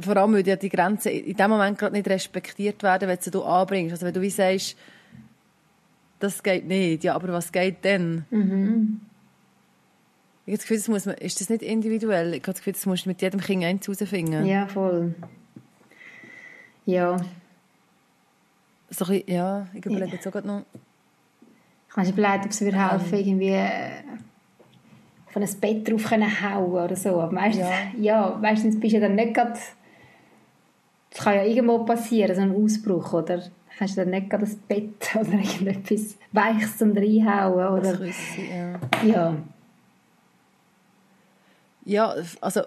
Speaker 2: vor allem, weil ja die Grenzen in dem Moment gerade nicht respektiert werden, wenn du anbringst. Also wenn du wie sagst, das geht nicht, ja, aber was geht denn? Mhm. Ich habe das Gefühl, das muss man, ist das nicht individuell? Ich habe das Gefühl, das musst du mit jedem Kind eins herausfinden.
Speaker 1: Ja, voll. Ja.
Speaker 2: So ein bisschen, ja, ich überlege jetzt auch noch.
Speaker 1: Ich habe überlegt, ob es mir helfen ähm. irgendwie äh, von einem Bett drauf können hauen oder so. Aber meistens, ja. ja, meistens bist du dann nicht gerade... Das kann ja irgendwo passieren, so ein Ausbruch, oder? Kannst du dann nicht gerade das Bett oder irgendetwas Weiches zum Reinhauen, oder? Das Rüssi, ja. Ja.
Speaker 2: Ja, also,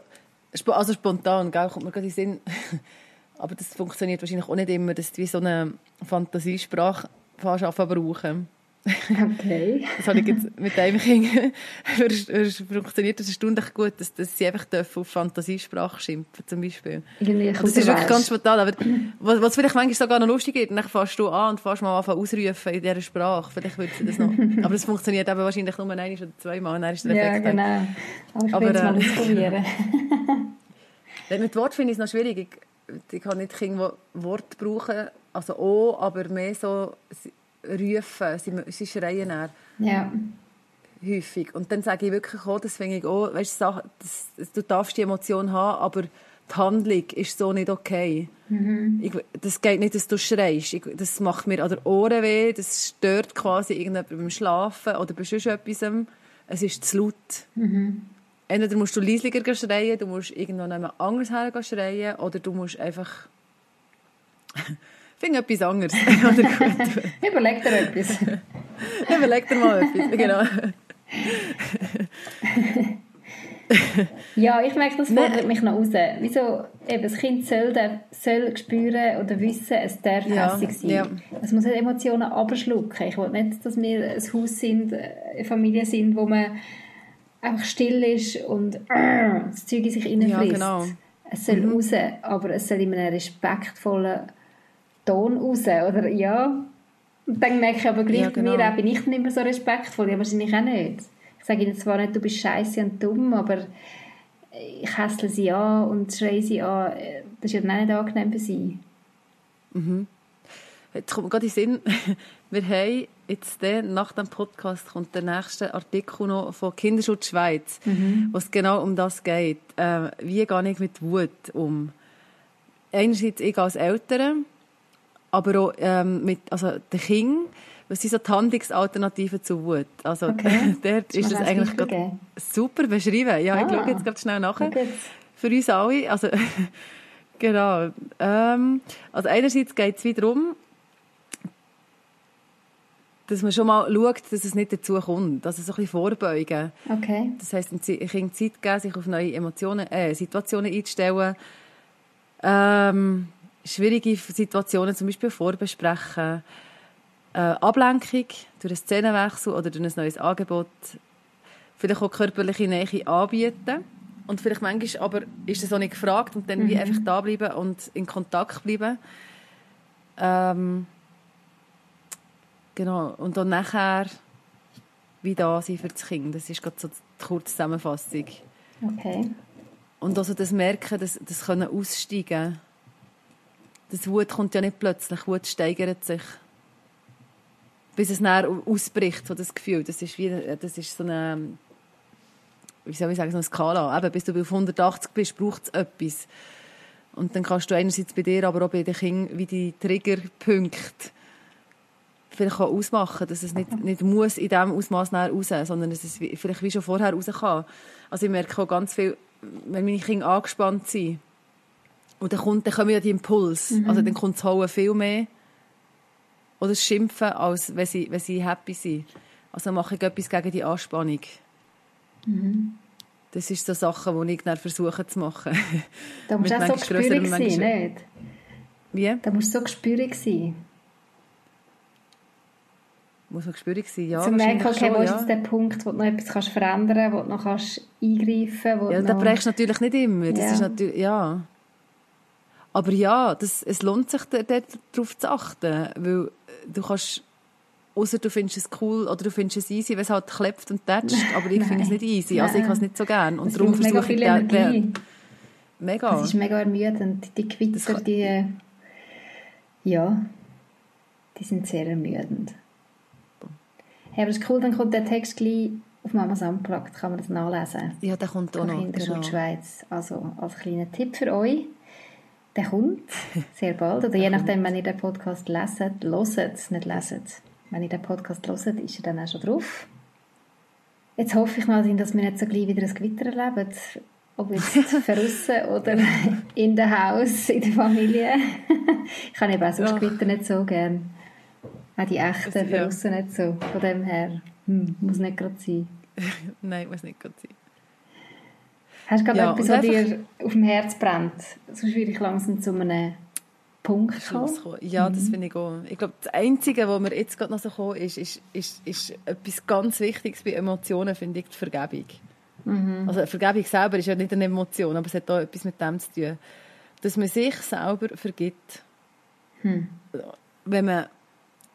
Speaker 2: also spontan, gell, kommt mir gerade in den Sinn. Aber das funktioniert wahrscheinlich auch nicht immer, dass du wie so eine Fantasiesprache fast brauchen.
Speaker 1: Okay.
Speaker 2: Das habe ich jetzt mit einem Kind funktioniert das erstaunlich gut, dass, dass sie einfach auf Fantasiesprache schimpfen zum Beispiel.
Speaker 1: Irgendwie
Speaker 2: das ist wirklich ganz spontan, aber was, was vielleicht manchmal sogar noch lustig ist, dann fährst du an und fährst mal anfangen ausrufen in dieser Sprache, vielleicht würde sie das noch, aber das funktioniert eben wahrscheinlich nur ein oder zweimal, dann ist der
Speaker 1: Effekt Ja, genau. Aber ich will es mal äh, ausprobieren.
Speaker 2: mit Wort finde ich es noch schwierig. Ich, kann nicht Kinder Wort brauchen, also auch, aber mehr so rufen, sie, sie schreien dann.
Speaker 1: Ja.
Speaker 2: Häufig. Und dann sage ich wirklich auch, das finde ich auch, weißt, das, das, du darfst die Emotion haben, aber die Handlung ist so nicht okay. Mhm. Ich, das geht nicht, dass du schreist. Ich, das macht mir an den Ohren weh, das stört quasi irgendjemand beim Schlafen oder bei sonst etwas. Es ist zu laut. Mhm. Entweder musst du leislicher schreien, du musst irgendwo anders her schreien oder du musst einfach finde etwas anderes.
Speaker 1: Überleg dir etwas.
Speaker 2: Überleg dir mal etwas, genau.
Speaker 1: ja, ich merke, das fordert nee. mich noch raus. Wieso, eben, das Kind soll, soll spüren oder wissen, es darf ja, hässig sein. Ja. Es muss nicht Emotionen abschlucken. Ich will nicht, dass wir ein Haus sind, eine Familie sind, wo man einfach still ist und äh, das Zeug in sich reinfrisst. Ja, genau. Es soll mhm. raus, aber es soll in einem respektvollen Ton raus, oder? Ja. Und dann merke ich aber gleich ja, genau. mir auch, bin ich nicht mehr so respektvoll. Ja, wahrscheinlich auch nicht. Ich sage ihnen zwar nicht, du bist scheiße und dumm, aber ich hässle sie an und schreie sie an. Das ist ja dann auch nicht angenehm für sie.
Speaker 2: Mhm. Jetzt kommt mir gerade in den Sinn, wir haben jetzt den, nach dem Podcast kommt der nächste Artikel noch von Kinderschutz Schweiz, mhm. wo es genau um das geht. Äh, wie gehe ich mit Wut um? Einerseits ich als Eltern, aber auch ähm, mit also der King, was sind so die Handlungsalternativen zu Wut? Also okay. dort ist das eigentlich super beschrieben. Ja, ah. ich schaue jetzt gerade schnell nachher. Okay. Für uns alle. Also, genau. Ähm, also einerseits geht es wieder um, dass man schon mal schaut, dass es nicht dazu kommt. Also so ein bisschen vorbeugen.
Speaker 1: Okay.
Speaker 2: Das heisst, Kindern Zeit geben, sich auf neue Emotionen, äh, Situationen einzustellen. Ähm, schwierige Situationen zum Beispiel vorbesprechen, äh, Ablenkung durch einen Szenenwechsel oder durch ein neues Angebot, vielleicht auch körperliche Nähe anbieten und vielleicht manchmal aber ist das auch nicht gefragt und dann mhm. wie einfach da bleiben und in Kontakt bleiben. Ähm, genau, und dann nachher wie da sein für das Kind. Das ist gerade so die kurze Zusammenfassung.
Speaker 1: Okay.
Speaker 2: Und also das Merken, das, das können aussteigen das Wut kommt ja nicht plötzlich, Wut steigert sich. Bis es dann ausbricht, so das Gefühl. Das ist, wie, das ist so eine, wie soll ich sagen, so eine Skala. Eben, bis du auf 180 bist, braucht es etwas. Und dann kannst du einerseits bei dir, aber auch bei den Kindern, wie die Triggerpunkte vielleicht auch ausmachen, dass es nicht, nicht muss in diesem Ausmaß raus, sondern dass es vielleicht wie schon vorher raus kann. Also ich merke auch ganz viel, wenn meine Kinder angespannt sind, und dann, kommt, dann kommen ja die Impulse. Mhm. Also dann kommt das Hauen viel mehr. Oder das Schimpfen, als wenn sie, wenn sie happy sind. Also mache ich etwas gegen die Anspannung.
Speaker 1: Mhm.
Speaker 2: Das sind so Sachen, die ich dann versuche zu machen.
Speaker 1: Da musst du auch so gespürig sein, nicht?
Speaker 2: Wie?
Speaker 1: Da musst du so gespürig sein.
Speaker 2: Muss man gespürig sein, ja.
Speaker 1: Zu merken, okay, schon, wo ist jetzt der Punkt, wo du noch etwas kannst verändern kannst, wo du noch kannst eingreifen kannst.
Speaker 2: Ja, da brechst du natürlich nicht immer. Das ja. ist natürlich, ja. Aber ja, das, es lohnt sich, darauf zu achten, weil du kannst, außer du findest es cool oder du findest es easy, wenn es halt klebt und tätscht, aber ich finde es nicht easy, also ich kann es nicht so gern. Und
Speaker 1: das darum versuche ich... Den,
Speaker 2: Mega.
Speaker 1: Es ist mega ermüdend. Die Gewitter, die, ja, die sind sehr ermüdend. Hey, aber das ist cool, dann kommt der Text gleich auf Mamas Unplugged, kann man das nachlesen.
Speaker 2: Ja, der kommt auch noch.
Speaker 1: Kinderschutz genau. Schweiz. Also als kleiner Tipp für euch. Der kommt sehr bald. Oder je nachdem, wenn ihr den Podcast leset, loset, nicht leset. Wenn ihr den Podcast loset, ist er dann auch schon drauf. Jetzt hoffe ich mal, dass wir nicht so gleich wieder ein Gewitter erleben. Ob jetzt verrissen oder in der Haus, in der Familie. ich habe eben auch so Gewitter nicht so gern. Auch die echten ja. nicht so. Von dem her, hm, muss nicht gerade sein.
Speaker 2: Nein, muss nicht gerade sein.
Speaker 1: Hast du gerade ja, etwas, was dir auf dem Herz brennt? Sonst würde ich langsam zu einem Punkt kommen.
Speaker 2: Ja, mhm. das finde ich auch. Ich glaube, das Einzige, was mir jetzt gerade noch so kommen ist, ist, ist, ist etwas ganz Wichtiges bei Emotionen, finde ich, die Vergebung. Mhm. Also Vergebung selber ist ja nicht eine Emotion, aber es hat auch etwas mit dem zu tun. Dass man sich selber vergibt. Hm. Wenn man,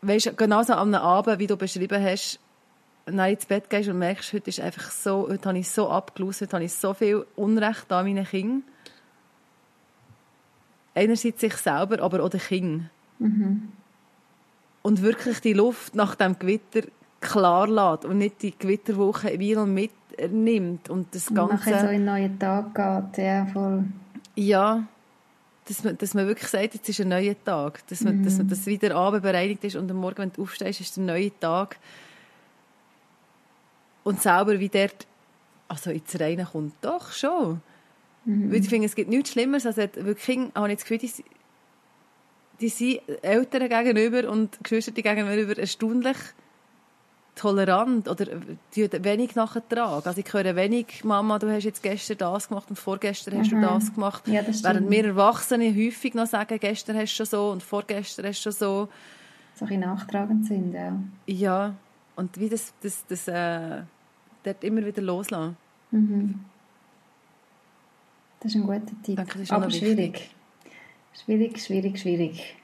Speaker 2: weißt, genauso einem Abend, wie du beschrieben hast, nach ins Bett gehst und merkst, heute ist einfach so, heute habe ich so abgelöst, heute habe ich so viel Unrecht an meinen Kindern. Einerseits sich selber, aber auch den Kindern. Mhm. Und wirklich die Luft nach dem Gewitter klar lässt und nicht die Gewitterwoche wieder mitnimmt und das Ganze... Und
Speaker 1: nachher so in einen neuen Tag geht, ja, voll.
Speaker 2: Ja, dass man, dass man wirklich sagt, jetzt ist ein neuer Tag. Dass man, mhm. dass man das wieder Abend bereinigt ist und am Morgen, wenn du aufstehst, ist der neue Tag und selber wie dort also ins Reine kommt. Doch, schon. Mhm. Weil ich finde, es gibt nichts Schlimmeres, als wirklich, habe ich das Gefühl, die, die sind Eltern gegenüber und Geschwister gegenüber erstaunlich tolerant oder wenig nachtragen. Also ich höre wenig, Mama, du hast jetzt gestern das gemacht und vorgestern hast mhm. du das gemacht. Ja, das Während wir Erwachsene häufig noch sagen, gestern hast du schon so und vorgestern hast du schon so.
Speaker 1: So ein nachtragend sind, ja.
Speaker 2: Ja, und wie das, das, das äh, dort immer wieder loslassen. Mhm.
Speaker 1: Das ist ein guter Tipp. Danke, das ist Aber schwierig. Schwierig, schwierig, schwierig.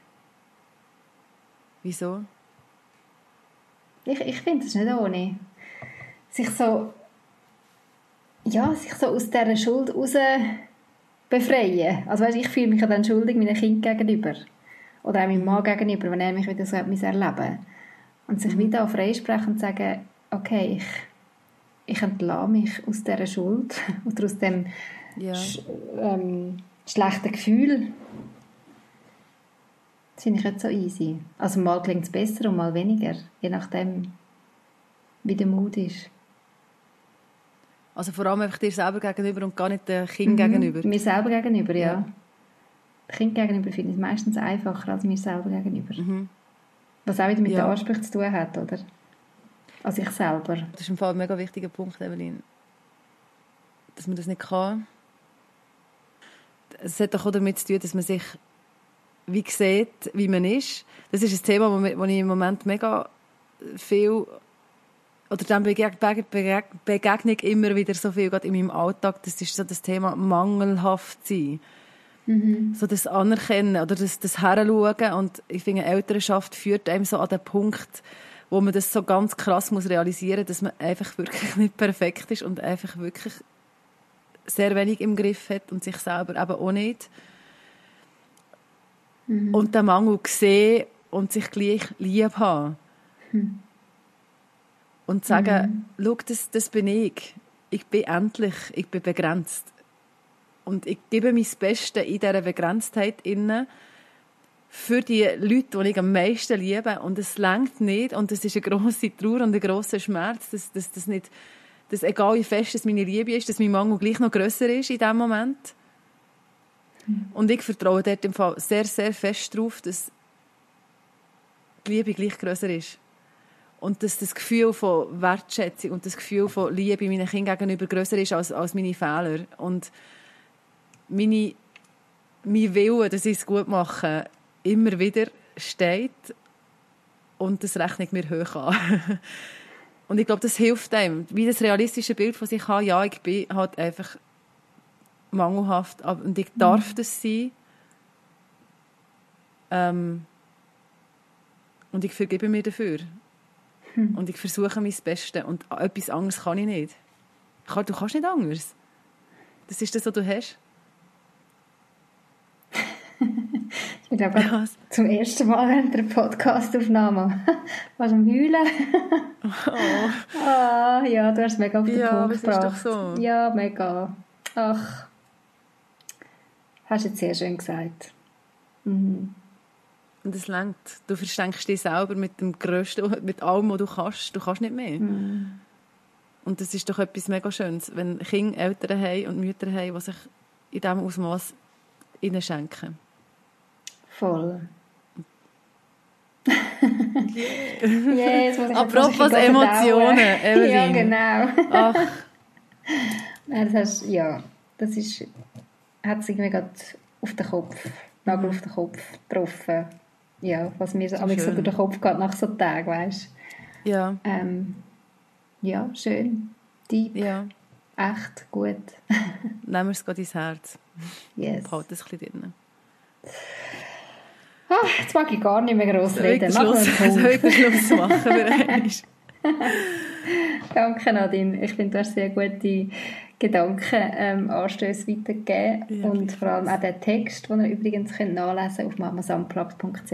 Speaker 2: Wieso?
Speaker 1: Ich, ich finde es nicht ohne. Sich so, ja, sich so aus dieser Schuld raus befreien. Also weißt, ich fühle mich dann schuldig meinem Kind gegenüber. Oder auch meinem Mann gegenüber, wenn er mich wieder so hat erleben Und sich mhm. wieder freisprechen und sagen, okay, ich ich entlasse mich aus dieser Schuld oder aus dem ja. sch ähm, schlechten Gefühl. Das finde ich nicht so easy. Also mal klingt es besser und mal weniger, je nachdem, wie der Mut ist.
Speaker 2: Also vor allem einfach dir selber gegenüber und gar nicht dem Kind mhm, gegenüber?
Speaker 1: Mir selber gegenüber, ja. ja. Kind gegenüber finde ich es meistens einfacher als mir selber gegenüber. Mhm. Was auch wieder mit ja. den Ansprüchen zu tun hat, oder? An sich selber.
Speaker 2: Das ist im Fall ein mega wichtiger Punkt, Evelyn. Dass man das nicht kann. Es hat doch auch damit zu tun, dass man sich wie sieht, wie man ist. Das ist ein Thema, wo ich im Moment mega viel oder dann begegne ich immer wieder so viel gerade in meinem Alltag. Das ist so das Thema mangelhaft sein. Mhm. So das Anerkennen oder das, das Heranschauen. Und ich finde, Elternschaft führt einem so an den Punkt, wo man das so ganz krass muss realisieren, dass man einfach wirklich nicht perfekt ist und einfach wirklich sehr wenig im Griff hat und sich selber eben auch nicht. Mhm. Und den Mangel sehen und sich gleich lieb haben. Mhm. Und sagen, mhm. schau, das, das bin ich. Ich bin endlich, ich bin begrenzt. Und ich gebe mein Bestes in dieser Begrenztheit innen für die Leute, die ich am meisten liebe. Und es längt nicht. Und es ist eine grosse Trauer und ein grosser Schmerz, dass, dass, nicht, dass egal wie fest meine Liebe ist, dass mein Mangel gleich noch grösser ist in diesem Moment. Mhm. Und ich vertraue dort im Fall sehr, sehr fest darauf, dass die Liebe gleich grösser ist. Und dass das Gefühl von Wertschätzung und das Gefühl von Liebe meinen Kindern gegenüber grösser ist als, als meine Fehler. Und meine, mein Wille, dass ich es gut mache, immer wieder steht und das rechnet mir hoch an. und ich glaube, das hilft einem, wie das realistische Bild von sich haben, ja, ich bin halt einfach mangelhaft und ich darf mhm. das sein. Ähm, und ich vergebe mir dafür. Hm. Und ich versuche mein Bestes. Und etwas anderes kann ich nicht. Du kannst nicht anders. Das ist das, was du hast.
Speaker 1: Ich glaube, ja. zum ersten Mal während der Podcastaufnahme. Was am Heulen. Oh. ah, ja, du hast mega auf den ja, Punkt gebracht. Ist doch so. Ja, mega. Ach. Hast du jetzt sehr schön gesagt. Mhm.
Speaker 2: Und es längt. Du verschenkst dich selber mit dem Größten, mit allem, was du kannst. Du kannst nicht mehr. Mhm. Und das ist doch etwas mega Schönes, wenn Kinder Eltern haben und Mütter haben, die sich in diesem Ausmaß ihnen schenken.
Speaker 1: Voll.
Speaker 2: yes, Apropos Emotionen, Evelyn.
Speaker 1: ja, genau. Ach. das heißt, ja, das ist, hat sich irgendwie gerade auf den Kopf, Nagel auf den Kopf getroffen. Ja, was mir so, so, so durch den Kopf geht nach so Tagen, weißt
Speaker 2: du? Ja.
Speaker 1: Ähm, ja, schön. Deep.
Speaker 2: Ja.
Speaker 1: Echt gut.
Speaker 2: Nehmen wir es gerade ins Herz.
Speaker 1: Yes.
Speaker 2: Halt es ein bisschen drin.
Speaker 1: Ah, jetzt mag ich gar nicht mehr gross reden.
Speaker 2: Schluss, soll Schluss machen
Speaker 1: Danke Nadine. Ich finde, du hast sehr gute Gedanken, ähm, Anstöße weitergegeben. Ja, und vor allem auch den Text, den ihr übrigens könnt nachlesen auf mamasamplug.ch,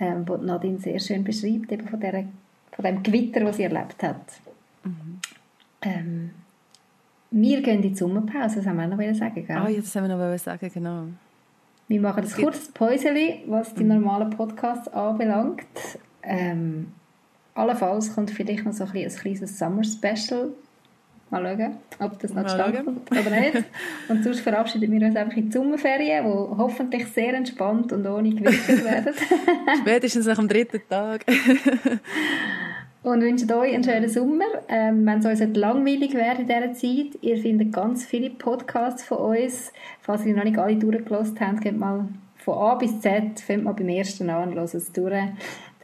Speaker 1: ähm, wo Nadine sehr schön beschreibt, eben von, der, von dem Gewitter, das sie erlebt hat. Mhm. Ähm, wir gehen in die Sommerpause, das haben wir noch sagen, gell?
Speaker 2: Ah, ja, das haben wir noch sagen, genau.
Speaker 1: Wir machen das kurz Päuseli, was die mhm. normalen Podcasts anbelangt. Ähm, allenfalls kommt vielleicht noch so ein, ein kleines Summer-Special. Mal schauen, ob das noch zustande kommt oder nicht. Und sonst verabschieden wir uns einfach in die Sommerferien, die hoffentlich sehr entspannt und ohne Gewitter werden.
Speaker 2: Spätestens nach dem dritten Tag.
Speaker 1: und wünschen euch einen schönen Sommer. Ähm, wenn es euch langweilig wäre in dieser Zeit, ihr findet ganz viele Podcasts von uns. Falls ihr noch nicht alle durchgelassen habt, geht mal von A bis Z, fängt mal beim ersten an und es durch.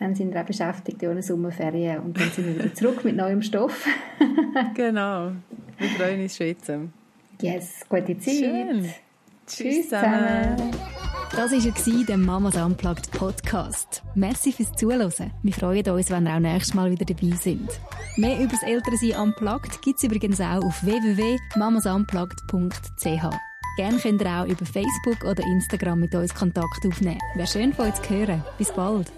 Speaker 1: Dann sind wir auch beschäftigt in Sommerferien und dann sind wir wieder zurück mit neuem Stoff.
Speaker 2: genau. Wir freuen uns schon jetzt.
Speaker 1: Yes, gute Zeit.
Speaker 2: Schön. Tschüss zusammen.
Speaker 3: Das war der Mamas Unplugged Podcast. Merci fürs Zuhören. Wir freuen uns, wenn ihr auch nächstes Mal wieder dabei sind. Mehr über das Elternsein Unplugged gibt es übrigens auch auf www.mamasunplugged.ch. Gerne könnt ihr auch über Facebook oder Instagram mit uns Kontakt aufnehmen. Wäre schön von euch zu hören. Bis bald.